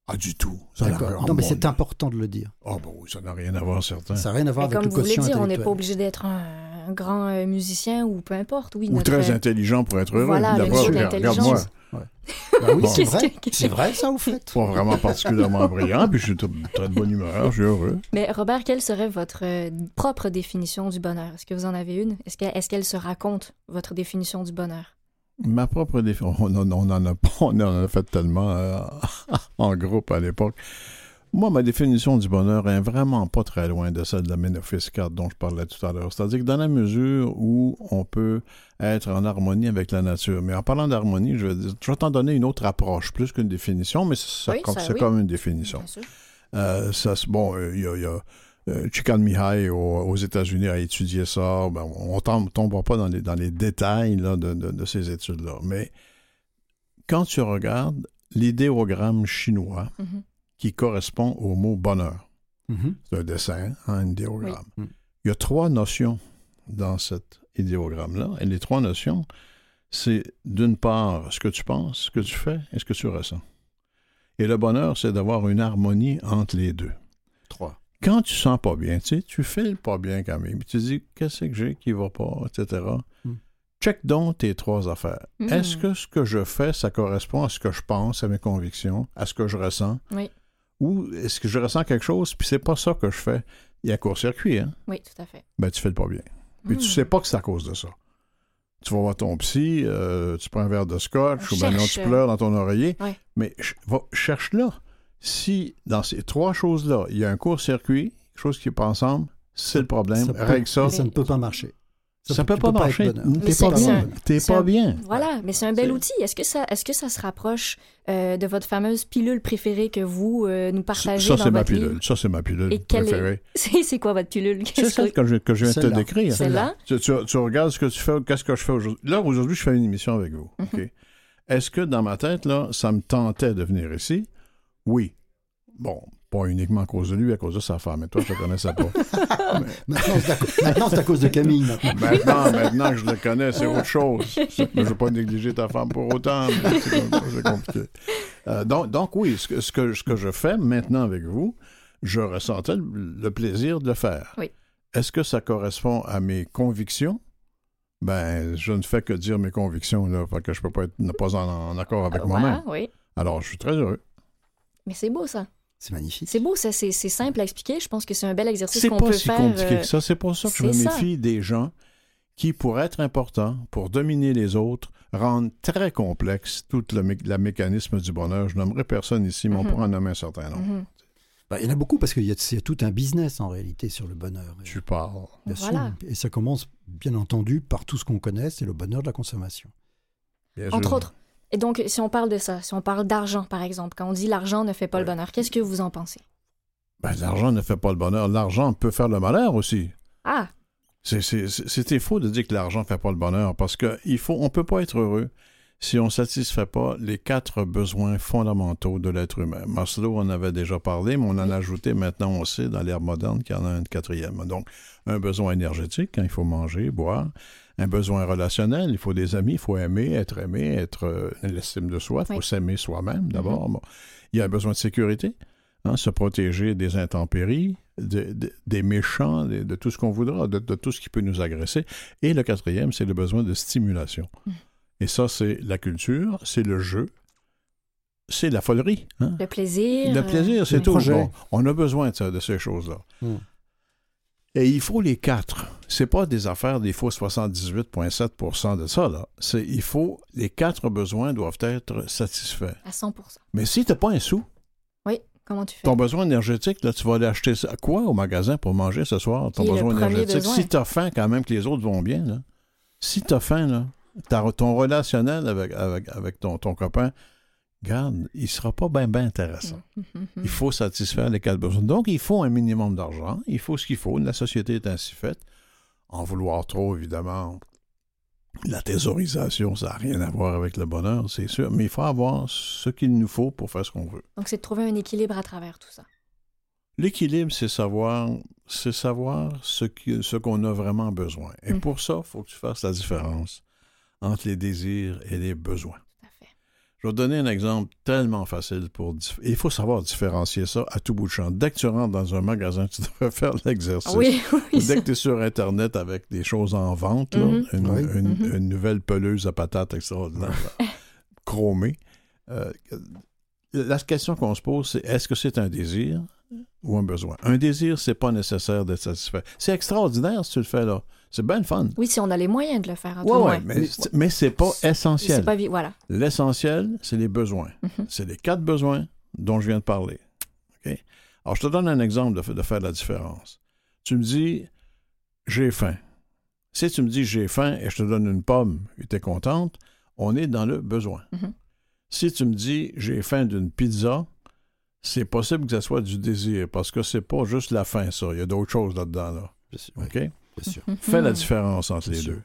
Ah, du tout. Ça D'accord. Non, mais oh, c'est important de le dire. Ah ben oui, ça n'a rien à voir, certain. Ça n'a rien à voir Mais avec comme le vous voulez quotient dire, on n'est pas obligé d'être un, un grand euh, musicien ou peu importe. Oui, Ou notre- très intelligent pour être heureux. Voilà, regarde-moi. Bah oui, Bon. c'est vrai. que- C'est vrai, ça, au fait. Pas vraiment particulièrement brillant, puis je suis très de bonne humeur, je suis heureux. Mais Robert, quelle serait votre euh, propre définition du bonheur? Est-ce que vous en avez une? Est-ce que- est-ce qu'elle se raconte, votre définition du bonheur? Ma propre définition, on, en- on en a pas, on en a fait tellement euh, [laughs] en groupe à l'époque. Moi, ma définition du bonheur est vraiment pas très loin de celle de la Ménophis 4 dont je parlais tout à l'heure. C'est-à-dire que dans la mesure où on peut être en harmonie avec la nature. Mais en parlant d'harmonie, je vais, dire- je vais t'en donner une autre approche, plus qu'une définition, mais Oui, c'est oui. comme une définition. Euh, ça, bon, euh, il y a, il y a euh, Chikan Mihai aux, États-Unis a étudié ça. Ben, on ne tombera pas dans les, dans les détails là, de, de- de ces études-là. Mais quand tu regardes l'idéogramme chinois Mhm. Qui correspond au mot bonheur, Mhm. c'est un dessin, hein, un idéogramme. Oui. Il y a trois notions dans cet idéogramme-là. Et les trois notions, c'est d'une part ce que tu penses, ce que tu fais et ce que tu ressens. Et le bonheur, c'est d'avoir une harmonie entre les deux. Trois. Quand tu sens pas bien, tu sais, tu files pas bien quand même. Tu te dis, qu'est-ce que j'ai qui va pas, etc. Hmm. check donc tes trois affaires. Mm. Est-ce que ce que je fais, ça correspond à ce que je pense, à mes convictions, à ce que je ressens? Oui. Ou est-ce que je ressens quelque chose, puis c'est pas ça que je fais? Il y a court-circuit, hein? Oui, tout à fait. Ben, tu fais le pas bien. Puis tu Mm. sais pas que c'est à cause de ça. Tu vas voir ton psy, euh, tu prends un verre de scotch, On ou ben non, tu euh, pleures dans ton oreiller. Ouais. Mais ch- va- cherche-là. Si dans ces trois choses-là, il y a un court-circuit, quelque chose qui n'est pas ensemble, c'est le problème. Ça peut- Règle ça. ça ne peut pas marcher. Ça, peut tu pas marcher. T'es pas bien. T'es pas un- bien. Voilà, mais c'est un bel outil. Est-ce que ça, est-ce que ça se rapproche euh, de votre fameuse pilule préférée que vous euh, nous Ça, partagez ça, dans c'est ma pilule. livre? Ça, c'est ma pilule Et quelle est- préférée. [laughs] C'est quoi votre pilule? C'est celle que- je, que je viens de te décrire. Celle-là? Tu, tu- tu regardes ce que tu fais, qu'est-ce que je fais aujourd'hui. Là, aujourd'hui, je fais une émission avec vous. OK? Est-ce que dans ma tête, là, ça me tentait de venir ici? Oui. Bon, pas uniquement à cause de lui, à cause de sa femme. Mais toi, je ne le connaissais pas. [laughs] Maintenant, c'est à, co- maintenant, c'est à cause de Camille. Maintenant. maintenant, maintenant que je le connais, c'est autre chose. Je ne veux pas négliger ta femme pour autant. C'est com- c'est compliqué. Euh, donc, donc, oui, ce que, ce, que, ce que je fais maintenant avec vous, je ressentais le, le plaisir de le faire. Oui. Est-ce que ça correspond à mes convictions? Ben, je ne fais que dire mes convictions, là, parce que je peux pas être ne pas en, en accord avec Voilà, moi-même. oui. Alors, je suis très heureux. Mais c'est beau ça. C'est magnifique. C'est beau, ça, c'est c'est simple à expliquer. Je pense que c'est un bel exercice C'est qu'on pas peut si faire. compliqué euh, que ça. C'est pour ça que je me c'est ça. méfie des gens qui, pour être importants, pour dominer les autres, rendent très complexe tout le, mé- la mécanisme du bonheur. Je nommerai personne ici, mais on Mhm. pourra en nommer un certain nombre. mhm. Bah, il y en a beaucoup parce qu'il y, a- il y a tout un business en réalité sur le bonheur. Tu parles. Bien Voilà. sûr. Et ça commence, bien entendu, par tout ce qu'on connaît, c'est le bonheur de la consommation. Bien Entre sûr. autres. Et donc, si on parle de ça, si on parle d'argent, par exemple, quand on dit l'argent ne fait pas le bonheur, qu'est-ce que vous en pensez? Ben, l'argent ne fait pas le bonheur. L'argent peut faire le malheur aussi. Ah, C'est- c'est- c'est- C'était faux de dire que l'argent ne fait pas le bonheur parce qu'on ne peut pas être heureux si on ne satisfait pas les quatre besoins fondamentaux de l'être humain. Maslow en avait déjà parlé, mais on en a ajouté maintenant, on sait, dans l'ère moderne, qu'il y en a un quatrième. Donc, un besoin énergétique, quand il faut manger, boire. Un besoin relationnel, il faut des amis, il faut aimer, être aimé, être euh, l'estime de soi, il faut Oui. s'aimer soi-même d'abord. Bon. Il y a un besoin de sécurité, hein, se protéger des intempéries, de- de- des méchants, de, de tout ce qu'on voudra, de, de tout ce qui peut nous agresser. Et le quatrième, c'est le besoin de stimulation. Mm. Et ça, c'est la culture, c'est le jeu, c'est la folerie. hein. le plaisir. Le plaisir, c'est le tout. Bon, on a besoin de, ça- de ces choses-là. Mm. Et il faut les quatre. C'est pas des affaires des faux 78,7% de ça. Là. C'est, il faut, les quatre besoins doivent être satisfaits. À 100% Mais si tu n'as pas un sou, Oui, comment tu fais? ton besoin énergétique, là, tu vas aller acheter ça- quoi au magasin pour manger ce soir? Ton besoin énergétique? besoin? Si tu as faim, quand même, que les autres vont bien, là. si tu as faim, là, ton relationnel avec, avec, avec ton, ton copain, garde, il sera pas bien ben intéressant. Mhm, mhm. Il faut satisfaire les quatre besoins. Donc, il faut un minimum d'argent. Il faut ce qu'il faut. La société est ainsi faite. En vouloir trop, évidemment, la thésaurisation, ça n'a rien à voir avec le bonheur, c'est sûr. Mais il faut avoir ce qu'il nous faut pour faire ce qu'on veut. Donc, c'est de trouver un équilibre à travers tout ça. L'équilibre, c'est savoir, c'est savoir ce qu'on a vraiment besoin. Et Mm. pour ça, il faut que tu fasses la différence entre les désirs et les besoins. Je vais te donner un exemple tellement facile pour... dif- Il faut savoir différencier ça à tout bout de champ. Dès que tu rentres dans un magasin, tu [laughs] devrais faire l'exercice. Oui, [laughs] oui. Dès que tu es sur Internet avec des choses en vente, là, Mhm. une, Oui. une- Mhm. une nouvelle pelouse à patates extraordinaire, là, chromée, euh, la question qu'on se pose, c'est est-ce que c'est un désir ou un besoin? Un désir, c'est pas nécessaire d'être satisfait. C'est extraordinaire si tu le fais là. C'est bien le fun. Oui, si on a les moyens de le faire, tout Ouais, mais, mais c'est pas C'est essentiel. pas vi- Voilà. L'essentiel, c'est les besoins. Mhm. C'est les quatre besoins dont je viens de parler. OK? Alors, je te donne un exemple de, fa- de faire la différence. Tu me dis, j'ai faim. Si tu me dis, j'ai faim et je te donne une pomme et tu es contente, on est dans le besoin. Mhm. Si tu me dis, j'ai faim d'une pizza, c'est possible que ce soit du désir parce que c'est pas juste la faim, ça. Il y a d'autres choses là-dedans. Là. Oui, OK? Bien sûr. Fais la Mhm. différence entre les deux.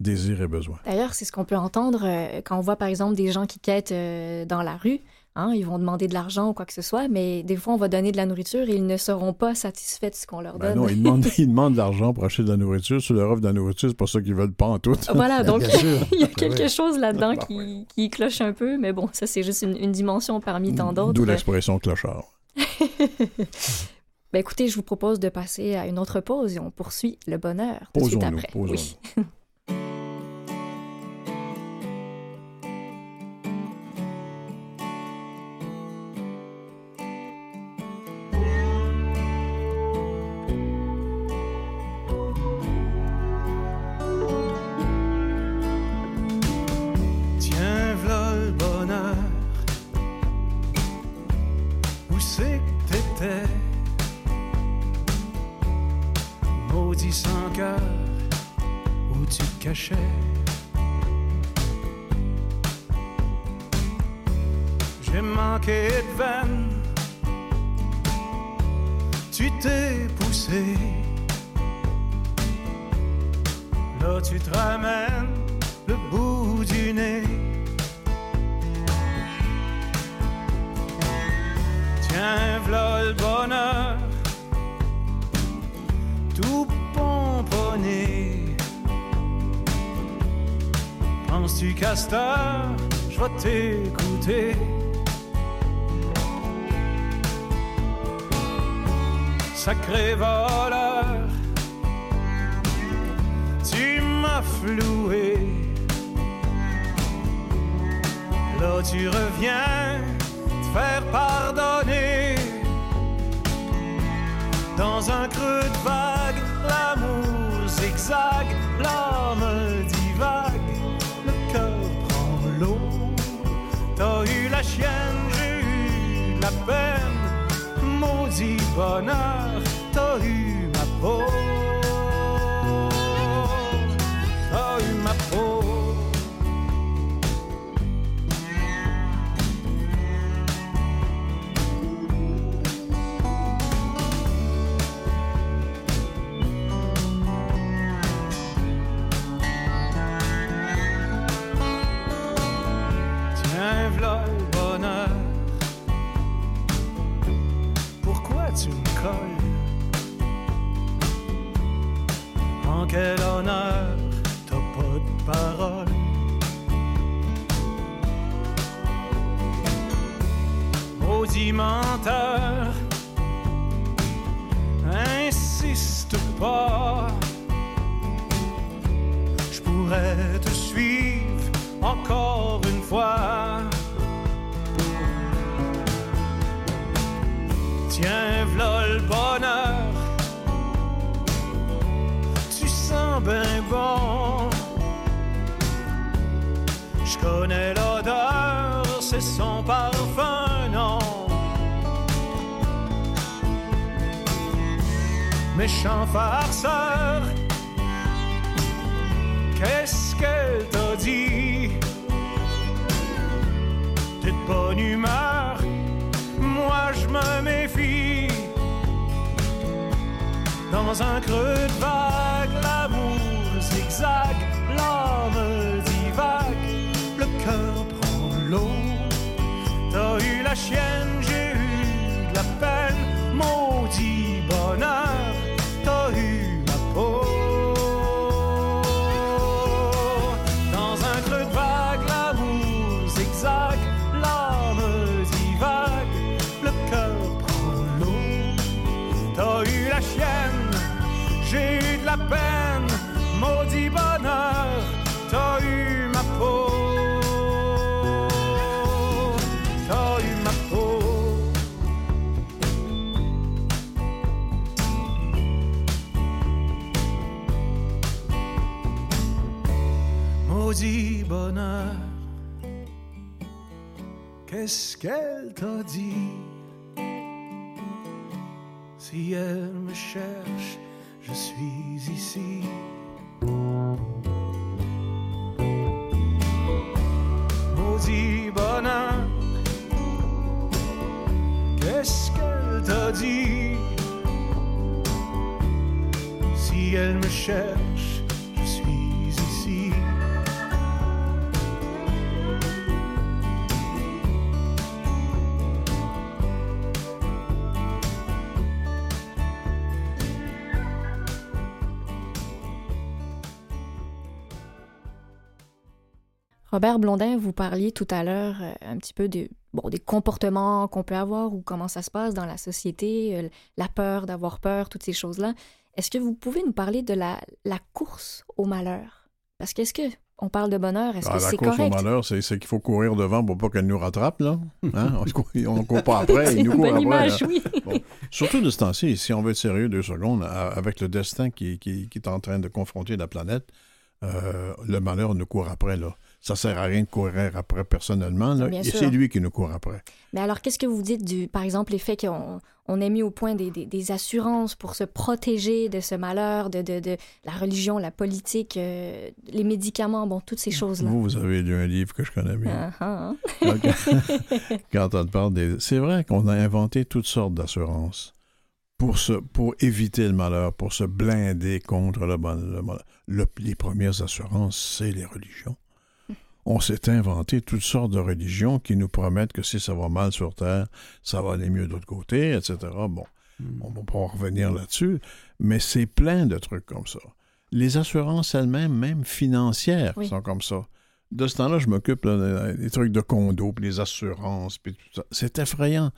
Désir et besoin. D'ailleurs, c'est ce qu'on peut entendre euh, quand on voit, par exemple, des gens qui quêtent euh, dans la rue. Hein, ils vont demander de l'argent ou quoi que ce soit, mais des fois, on va donner de la nourriture et ils ne seront pas satisfaits de ce qu'on leur Ben donne. non, ils demandent, [laughs] ils demandent de l'argent pour acheter de la nourriture. Tu leur offres de la nourriture, c'est pas ça qu'ils veulent pas en tout. Voilà, [laughs] donc [laughs] il y a Ah quelque chose là-dedans Ben qui, qui cloche un peu, mais bon, ça, c'est juste une, une dimension parmi tant d'autres. D'où l'expression clochard. Ben écoutez, je vous propose de passer à une autre pause et on poursuit le bonheur tout de suite après. posons-nous. Oui. [laughs] J'ai manqué de veine. Tu t'es poussé. Là tu te ramènes le bout du nez. Tiens, v'là le bonheur, tout pomponné. Penses-tu, casteur, je vais t'écouter? Sacré voleur, tu m'as floué. Là, tu reviens te faire pardonner. Dans un creux de vague, l'amour zigzag, l'âme T'as eu la chienne, j'ai eu la peine, maudit bonheur, t'as eu ma peau. T'as eu ma peau. La peine, maudit bonheur, t'as eu ma peau. T'as eu ma peau. Maudit bonheur, qu'est-ce qu'elle t'a dit? Si elle me cherche, Maudit bonheur, qu'est-ce qu'elle t'a dit? Si elle me cherche, Robert Blondin, vous parliez tout à l'heure euh, un petit peu de, bon, des comportements qu'on peut avoir ou comment ça se passe dans la société, euh, la peur d'avoir peur, toutes ces choses-là. Est-ce que vous pouvez nous parler de la, la course au malheur? Parce qu'est-ce que on parle de bonheur, est-ce Ah, que la course au malheur, c'est qu'il faut courir devant pour pas qu'elle nous rattrape, là. Hein? [laughs] On ne court pas après, il nous court après. image, oui. Bon. Surtout de ce temps-ci, si on veut être sérieux deux secondes, avec le destin qui, qui- qui est en train de confronter la planète, euh, le malheur nous court après, là. Ça sert à rien de courir après personnellement, là, et c'est lui qui nous court après. Mais alors, qu'est-ce que vous dites du, par exemple, l'effet qu'on on ait mis au point des, des- des assurances pour se protéger de ce malheur, de, de, de la religion, la politique, euh, les médicaments, bon, toutes ces choses-là? Vous, vous avez lu un livre que je connais bien. Ah, ah. Donc, [laughs] quand on parle des... C'est vrai qu'on a inventé toutes sortes d'assurances pour, se... pour éviter le malheur, pour se blinder contre le, le malheur. Le- Les premières assurances, c'est les religions. On s'est inventé toutes sortes de religions qui nous promettent que si ça va mal sur Terre, ça va aller mieux de l'autre côté, etc. Bon, on va pas revenir là-dessus, mais c'est plein de trucs comme ça. Les assurances elles-mêmes, même financières, Oui. sont comme ça. De ce temps-là, je m'occupe des trucs de condo, puis les assurances, puis tout ça. C'est effrayant.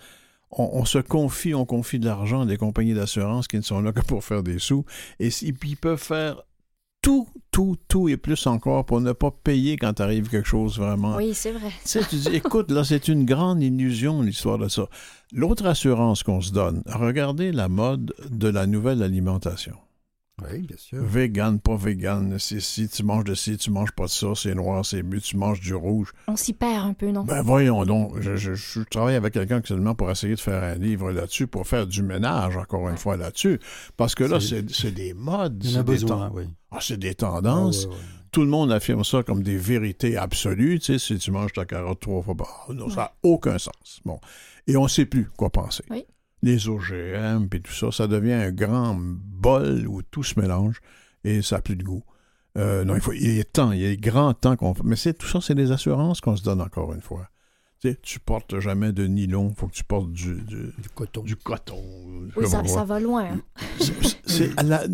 On, on se confie, on confie de l'argent à des compagnies d'assurance qui ne sont là que pour faire des sous, et si- puis ils peuvent faire tout, tout, tout et plus encore pour ne pas payer quand arrive quelque chose vraiment. Oui, c'est vrai. Tu sais, tu dis, écoute, là, c'est une grande illusion, l'histoire de ça. L'autre assurance qu'on se donne, regardez la mode de la nouvelle alimentation. Oui, bien sûr. Vegan, pas vegan, c'est si tu manges de ci, tu manges pas de ça, c'est noir, c'est bu, tu manges du rouge. On s'y perd un peu, non? Ben voyons donc, je, je- je travaille avec quelqu'un actuellement pour essayer de faire un livre là-dessus, pour faire du ménage, encore une fois, là-dessus. Parce que là, C'est- des modes, Il y en a c'est des, besoin, oui. ah, c'est des Ah, tendances. ouais. Tout le monde affirme ça comme des vérités absolues. Tu sais, si tu manges ta carotte trois fois par non, ça n'a aucun sens. Bon. Et on ne sait plus quoi penser. Oui. Les OGM, puis tout ça, ça devient un grand bol où tout se mélange et ça n'a plus de goût. Euh, non, il, faut, il est temps, il est grand temps qu'on... Mais c'est, tout ça, c'est des assurances qu'on se donne encore une fois. Tu sais, tu portes jamais de nylon, il faut que tu portes du, du, Du coton. du coton. Oui, ça, va loin. hein. C'est- c'est à la-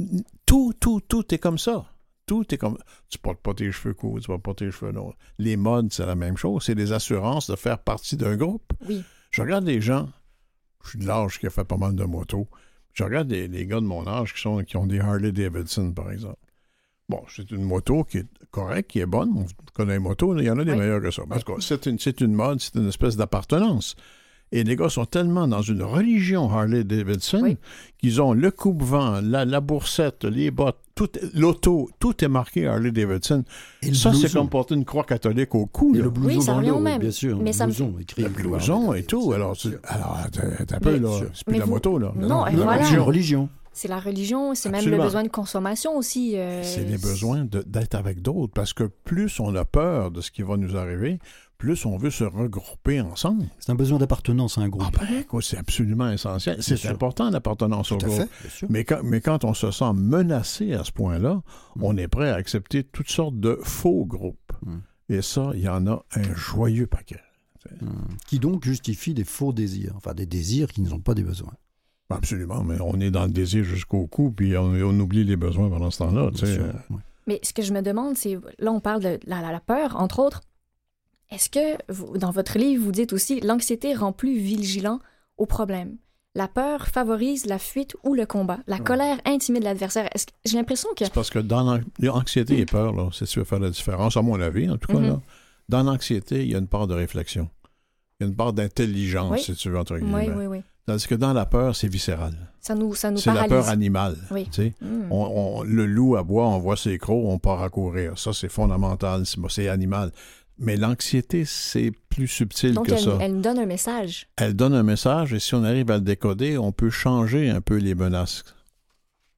tout, tout, tout est comme ça. Tout est comme. Tu portes pas tes cheveux courts, tu portes pas tes cheveux longs. Les modes, c'est la même chose. C'est des assurances de faire partie d'un groupe. Oui. Je regarde les gens, je suis de l'âge qui a fait pas mal de motos. Je regarde les, les gars de mon âge qui, sont, qui ont des Harley Davidson, par exemple. Bon, c'est une moto qui est correcte, qui est bonne. On connaît les motos, il y en a des Oui. meilleures que ça. En tout cas, c'est une, c'est une mode, c'est une espèce d'appartenance. Et les gars sont tellement dans une religion Harley Davidson Oui. qu'ils ont le coupe-vent, la, la boursette, les bottes, tout, l'auto, tout est marqué Harley Davidson. Et Ça, c'est comme porter une croix catholique au cou. Et là. le blouson Oui, ça dans revient le au dos, même. bien sûr. Mais le ça me- blouson, écrit Le blouson et tout. Alors, t'as peu, là. C'est plus la vous- moto, là. Non, La voilà. religion, religion. C'est la religion, c'est même le besoin de consommation aussi. euh, C'est les besoins de- d'être avec d'autres. Parce que plus on a peur de ce qui va nous arriver, plus on veut se regrouper ensemble. C'est un besoin d'appartenance à un groupe. Ah ben, c'est absolument essentiel. C'est important, l'appartenance au groupe. fait. Mais quand, mais quand on se sent menacé à ce point-là, on est prêt à accepter toutes sortes de faux groupes. Mm. Et ça, il y en a un joyeux paquet. Hum. Qui donc justifie des faux désirs. Enfin, des désirs qui ne sont pas des besoins. Absolument, mais on est dans le désir jusqu'au cou, puis on, on oublie les besoins pendant ce temps-là. Mais ce que je me demande, c'est, là, on parle de la, la- la peur, entre autres. Est-ce que, vous- dans votre livre, vous dites aussi, l'anxiété rend plus vigilant au problème? La peur favorise la fuite ou le combat. La colère intimide l'adversaire. J'ai l'impression que... C'est parce que dans l'an- l'anxiété et peur, c'est si tu veux faire la différence, à mon avis, en tout cas, Mhm. là, dans l'anxiété, il y a une part de réflexion. Il y a une part d'intelligence, Oui. si tu veux, entre guillemets. Oui, oui, oui. Tandis que dans la peur, c'est viscéral. Ça nous, ça nous C'est la peur animale. Oui. tu sais. Hmm. On- on- le loup aboie, on voit ses crocs, on part à courir. Ça, c'est fondamental, c'est c'est animal. Mais l'anxiété, c'est plus subtil Donc, que elle, ça. elle nous donne un message. Elle donne un message et si on arrive à le décoder, on peut changer un peu les menaces.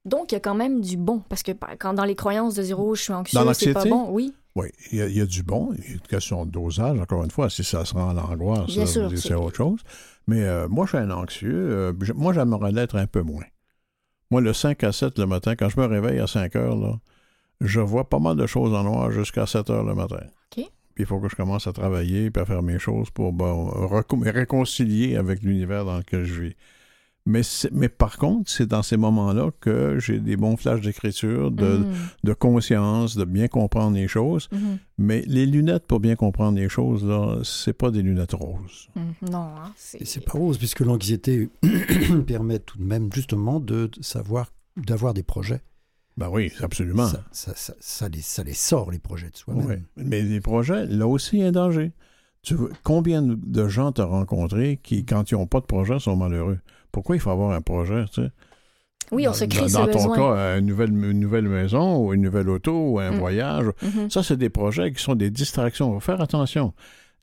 Donc, il y a quand même du bon. Parce que par- quand dans les croyances de zéro, je suis anxieux, Dans c'est pas bon. Oui, Oui, il y, a, il y a du bon, il y a une question de dosage, encore une fois, si ça se rend à l'angoisse, c'est- c'est autre chose. Mais euh, moi, je suis un anxieux, euh, moi, j'aimerais l'être un peu moins. Moi, le 5 à 7 le matin, quand je me réveille à 5 heures, là, je vois pas mal de choses en noir jusqu'à 7 heures le matin. OK. Puis il faut que je commence à travailler puis à faire mes choses pour bon, reco- me réconcilier avec l'univers dans lequel je vis. Mais, c'est- mais par contre, c'est dans ces moments-là que j'ai des bons flashs d'écriture, de, Hmm. de conscience, de bien comprendre les choses. Mhm. Mais les lunettes pour bien comprendre les choses, là, c'est pas des lunettes roses. Hmm. Non, hein, c'est... Et c'est pas rose, puisque l'anxiété [coughs] permet tout de même justement de savoir, d'avoir des projets. Ben oui, absolument. Ça, ça, ça, ça les, ça les sort, les projets de soi-même. Oui. Mais les projets, là aussi, il y a un danger. Tu veux- combien de gens t'as rencontré qui, quand ils n'ont pas de projet, sont malheureux? Pourquoi il faut avoir un projet, tu sais? Oui, on dans, se crée dans- ce dans ton besoin. cas, une nouvelle, une nouvelle maison ou une nouvelle auto ou un Mm. voyage. Mhm. Ça, c'est des projets qui sont des distractions. Il faut faire attention.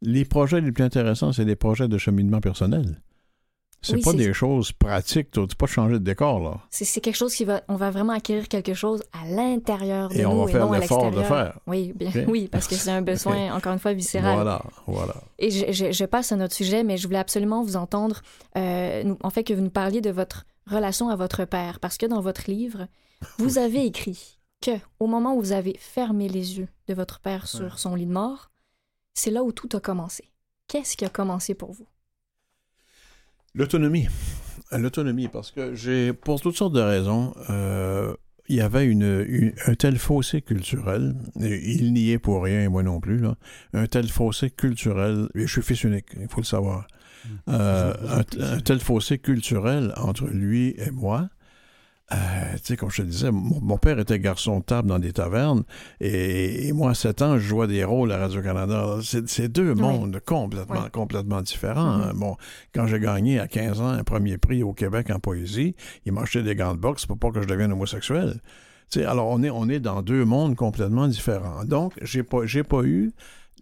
Les projets les plus intéressants, c'est des projets de cheminement personnel. C'est Oui, pas des choses pratiques. Tu pas changer de décor, là. C'est quelque chose qui va, on va vraiment acquérir quelque chose à l'intérieur de Et nous on va et faire non à l'effort de l'extérieur. faire. Oui, bien, [laughs] oui, parce que c'est un [laughs] besoin, encore une fois, viscéral. Voilà, voilà. Et je, je- je passe à notre sujet, mais je voulais absolument vous entendre, euh, nous- en fait, que vous nous parliez de votre relation à votre père, parce que dans votre livre, vous [laughs] avez écrit que au moment où vous avez fermé les yeux de votre père sur son lit de mort, c'est là où tout a commencé. Qu'est-ce qui a commencé pour vous? L'autonomie. L'autonomie, parce que j'ai, pour toutes sortes de raisons, euh, il y avait une, une- un tel fossé culturel, et il n'y est pour rien, et moi non plus, là, un tel fossé culturel, et je suis fils unique, il faut le savoir, Euh, un, un tel fossé culturel entre lui et moi. Euh, tu sais, comme je te disais, mon, mon père était garçon de table dans des tavernes et, et moi, à 7 ans, je jouais des rôles à Radio-Canada. C'est c'est deux Oui. mondes complètement, Oui. complètement différents. Mhm. hein. Bon, quand j'ai gagné à 15 ans un premier prix au Québec en poésie, il m'a acheté des gants de boxe pour pas que je devienne homosexuel. Tu sais, alors, on est, on est dans deux mondes complètement différents. Donc, j'ai pas, j'ai pas eu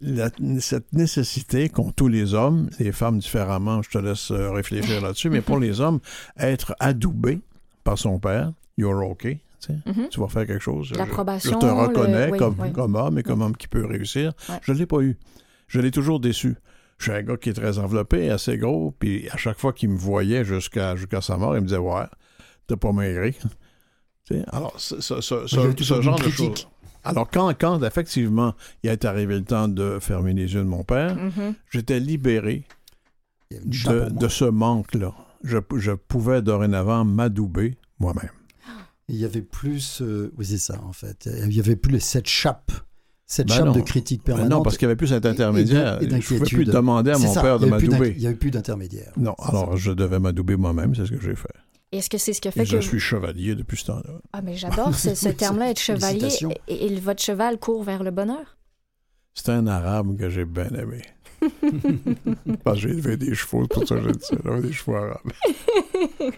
la- cette nécessité qu'ont tous les hommes, les femmes différemment, je te laisse euh, réfléchir là-dessus, mais pour [laughs] les hommes, être adoubés par son père, you're okay, Mhm. tu vas faire quelque chose. Je- L'approbation, Je, te reconnais le- oui, comme, oui. comme homme et comme homme qui peut réussir. Je ne l'ai pas eu. Je l'ai toujours déçu. Je suis un gars qui est très enveloppé, assez gros, puis à chaque fois qu'il me voyait jusqu'à jusqu'à sa mort, il me disait Ouais, t'as pas maigri. [laughs] Tu sais, alors, ce, ce- genre de choses. Alors, quand, quand effectivement il est arrivé le temps de fermer les yeux de mon père, Mhm. j'étais libéré de ce manque-là. Je, je pouvais dorénavant m'adouber moi-même. Il y avait plus, euh, oui c'est ça en fait, il y avait plus cette chape, cette Ben chape non. de critique Ben permanente. non, parce qu'il n'y avait plus cet intermédiaire. et et je ne pouvais plus demander à mon ça, père il de m'adouber. Il n'y avait plus d'intermédiaire. Non, alors ça. je devais m'adouber moi-même, c'est ce que j'ai fait. Est-ce que c'est ce qui a Et fait je que... suis chevalier depuis ce temps-là. Ah, mais j'adore ce, [laughs] terme-là, être chevalier. Et, et votre cheval court vers le bonheur? C'est un arabe que j'ai bien aimé. [laughs] Parce que j'ai élevé des chevaux, c'est pour ça que je dis ça. J'avais des chevaux arabes. [laughs]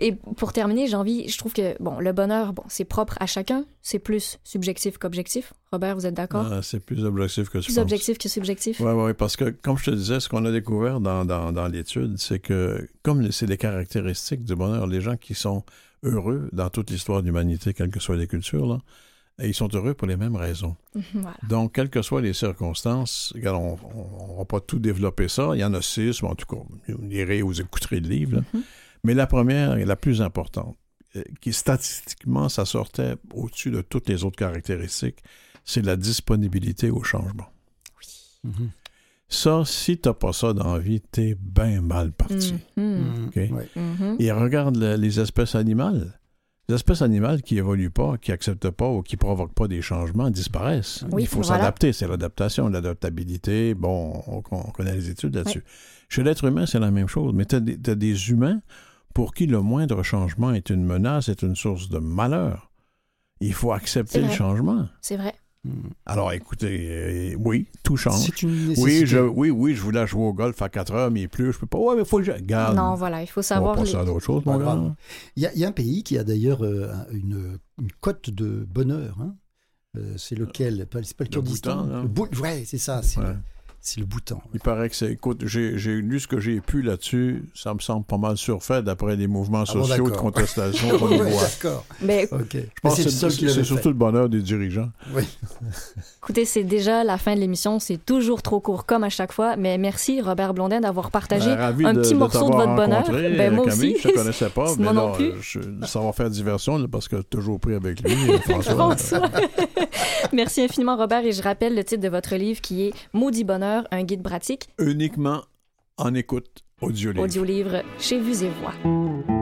Et pour terminer, j'ai envie, je trouve que bon, le bonheur, bon, c'est propre à chacun, c'est plus subjectif qu'objectif. Robert, vous êtes d'accord? Ah, c'est plus objectif que tu plus objectif que subjectif. Oui, oui, parce que, comme je te disais, ce qu'on a découvert dans, dans, dans l'étude, c'est que, comme c'est des caractéristiques du bonheur, les gens qui sont heureux dans toute l'histoire de l'humanité, quelles que soient les cultures, là, et ils sont heureux pour les mêmes raisons. Mhm, Voilà. Donc, quelles que soient les circonstances, regarde, on ne va pas tout développer ça. Il y en a six, mais en tout cas, vous lirez ou vous écouterez le livre. Mhm. Mais la première et la plus importante, euh, qui statistiquement, ça sortait au-dessus de toutes les autres caractéristiques, c'est la disponibilité au changement. Mhm. Ça, si t'as pas ça dans la vie, t'es bien mal parti. Et regarde le- les espèces animales. Les espèces animales qui évoluent pas, qui acceptent pas ou qui provoquent pas des changements disparaissent. Oui, Il faut voilà. s'adapter, c'est l'adaptation, l'adaptabilité. Bon, on, on connaît les études là-dessus. Chez l'être humain, c'est la même chose. Mais tu as, des humains pour qui le moindre changement est une menace, est une source de malheur. Il faut accepter le changement. C'est vrai. Mhm. Alors écoutez, euh, oui, tout change. C'est une nécessité. Oui, je, oui, oui, je voulais jouer au golf à 4 heures, mais il pleut, je peux pas. Ouais, mais il faut que je. Garde. Non, voilà, il faut on va savoir. passer les- à d'autres choses, mon gars. Il y, a, il y a un pays qui a d'ailleurs euh, un- une, une cote de bonheur. hein. Euh, c'est lequel? C'est pas le Le Kurdistan hein. Le Bhou- Ouais, c'est ça. C'est Ouais. C'est le Bhoutan. Il paraît que c'est. Écoute, j'ai lu ce que j'ai pu là-dessus. Ça me semble pas mal surfait d'après les mouvements Ah bon, sociaux de d'accord. contestation [laughs] qu'on voit. D'accord. Mais Ok. Je pense c'est que c'est fait. surtout le bonheur des dirigeants. écoutez, c'est déjà la fin de l'émission. C'est toujours trop court, comme à chaque fois. Mais merci, Robert Blondin, d'avoir partagé Ben, un de- petit de morceau de votre bonheur. Ben, moi Camille. aussi. Je te connaissais pas, [laughs] mais Moi non plus. je- ça va faire diversion là, parce que toujours pris avec lui, [laughs] François. François. Merci infiniment, Robert. Et je rappelle le titre de votre livre qui est Maudit bonheur, un guide pratique, Uniquement en écoute audio livre. audio-livre chez Vues et Voix.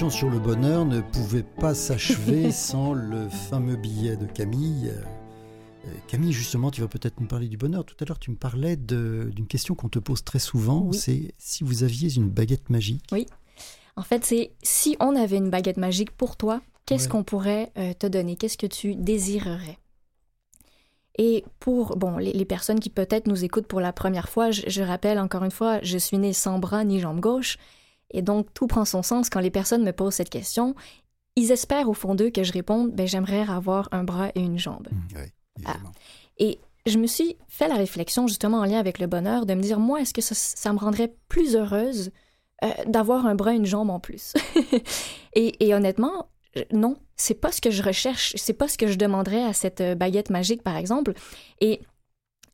Émission sur le bonheur ne pouvait pas s'achever [laughs] sans le fameux billet de Camille. Euh, Camille, justement, tu vas peut-être nous parler du bonheur. Tout à l'heure, tu me parlais d'une question qu'on te pose très souvent. Oui. C'est si vous aviez une baguette magique. En fait, c'est si on avait une baguette magique pour toi, qu'est-ce Ouais. qu'on pourrait euh, te donner? Qu'est-ce que tu désirerais? Et pour bon, les, les personnes qui peut-être nous écoutent pour la première fois, je, je rappelle encore une fois, je suis née sans bras ni jambe gauche. Et donc, tout prend son sens quand les personnes me posent cette question. Ils espèrent au fond d'eux que je réponde, ben, j'aimerais avoir un bras et une jambe. Mmh, oui, évidemment. Et je me suis fait la réflexion, justement en lien avec le bonheur, de me dire, moi, est-ce que ça, ça me rendrait plus heureuse euh, d'avoir un bras et une jambe en plus? [laughs] et, et honnêtement, non, c'est pas ce que je recherche, c'est pas ce que je demanderais à cette euh, baguette magique, par exemple. Et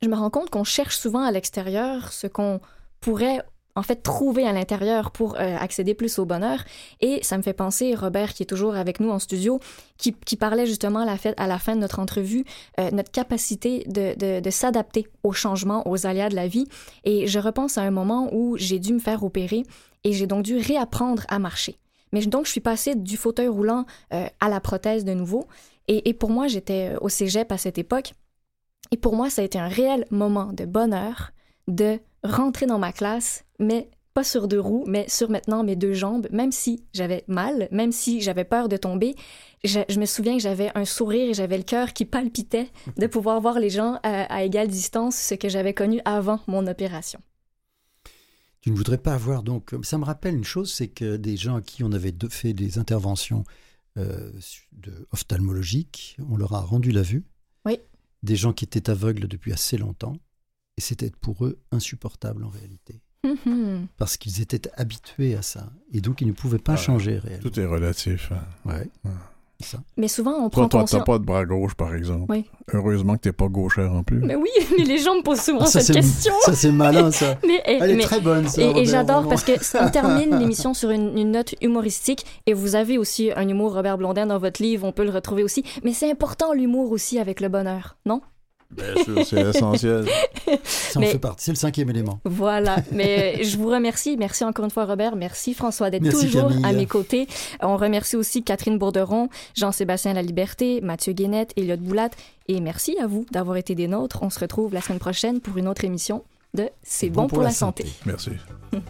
je me rends compte qu'on cherche souvent à l'extérieur ce qu'on pourrait en fait trouver à l'intérieur pour euh, accéder plus au bonheur. Et ça me fait penser, Robert, qui est toujours avec nous en studio, qui, parlait justement à la, fait- à la fin de notre entrevue, euh, notre capacité de, s'adapter aux changements, aux aléas de la vie. Et je repense à un moment où j'ai dû me faire opérer et j'ai donc dû réapprendre à marcher. Mais donc, je suis passée du fauteuil roulant euh, à la prothèse de nouveau. Et, et pour moi, j'étais au cégep à cette époque. Et pour moi, ça a été un réel moment de bonheur de rentrer dans ma classe, mais pas sur deux roues, mais sur maintenant mes deux jambes, même si j'avais mal, même si j'avais peur de tomber. Je, je me souviens que j'avais un sourire et j'avais le cœur qui palpitait de pouvoir voir les gens à, à égale distance, ce que j'avais connu avant mon opération. Tu ne voudrais pas avoir donc. Ça me rappelle une chose, c'est que des gens à qui on avait fait des interventions euh, de ophtalmologiques, on leur a rendu la vue. Oui. Des gens qui étaient aveugles depuis assez longtemps, et c'était pour eux insupportable en réalité, Mhm. parce qu'ils étaient habitués à ça, et donc ils ne pouvaient pas Ouais. changer réellement. Tout est relatif. hein. Ouais. Ouais. Ça. Mais souvent, on Toi, prend toi, conscience... t'as pas de bras gauche, par exemple. Oui. Heureusement que t'es pas gauchère en plus. Mais oui, [laughs] mais les gens me posent souvent Ah, ça, cette question. Ça c'est malin ça. [laughs] Mais, Elle est très bonne ça. Et, j'adore parce que on termine [laughs] l'émission sur une, une note humoristique et vous avez aussi un humour Robert Blondin dans votre livre, on peut le retrouver aussi. Mais c'est important l'humour aussi avec le bonheur, non? Bien sûr, c'est essentiel. [laughs] Ça en mais- fait partie. C'est le cinquième élément. Voilà. [laughs] Mais je vous remercie. Merci encore une fois Robert. Merci François d'être toujours Camille. à mes côtés. On remercie aussi Catherine Bourderon, Jean-Sébastien Laliberté, Mathieu Guénette, Elliot Boulat et merci à vous d'avoir été des nôtres. On se retrouve la semaine prochaine pour une autre émission de C'est bon, pour, la santé. Merci. [laughs]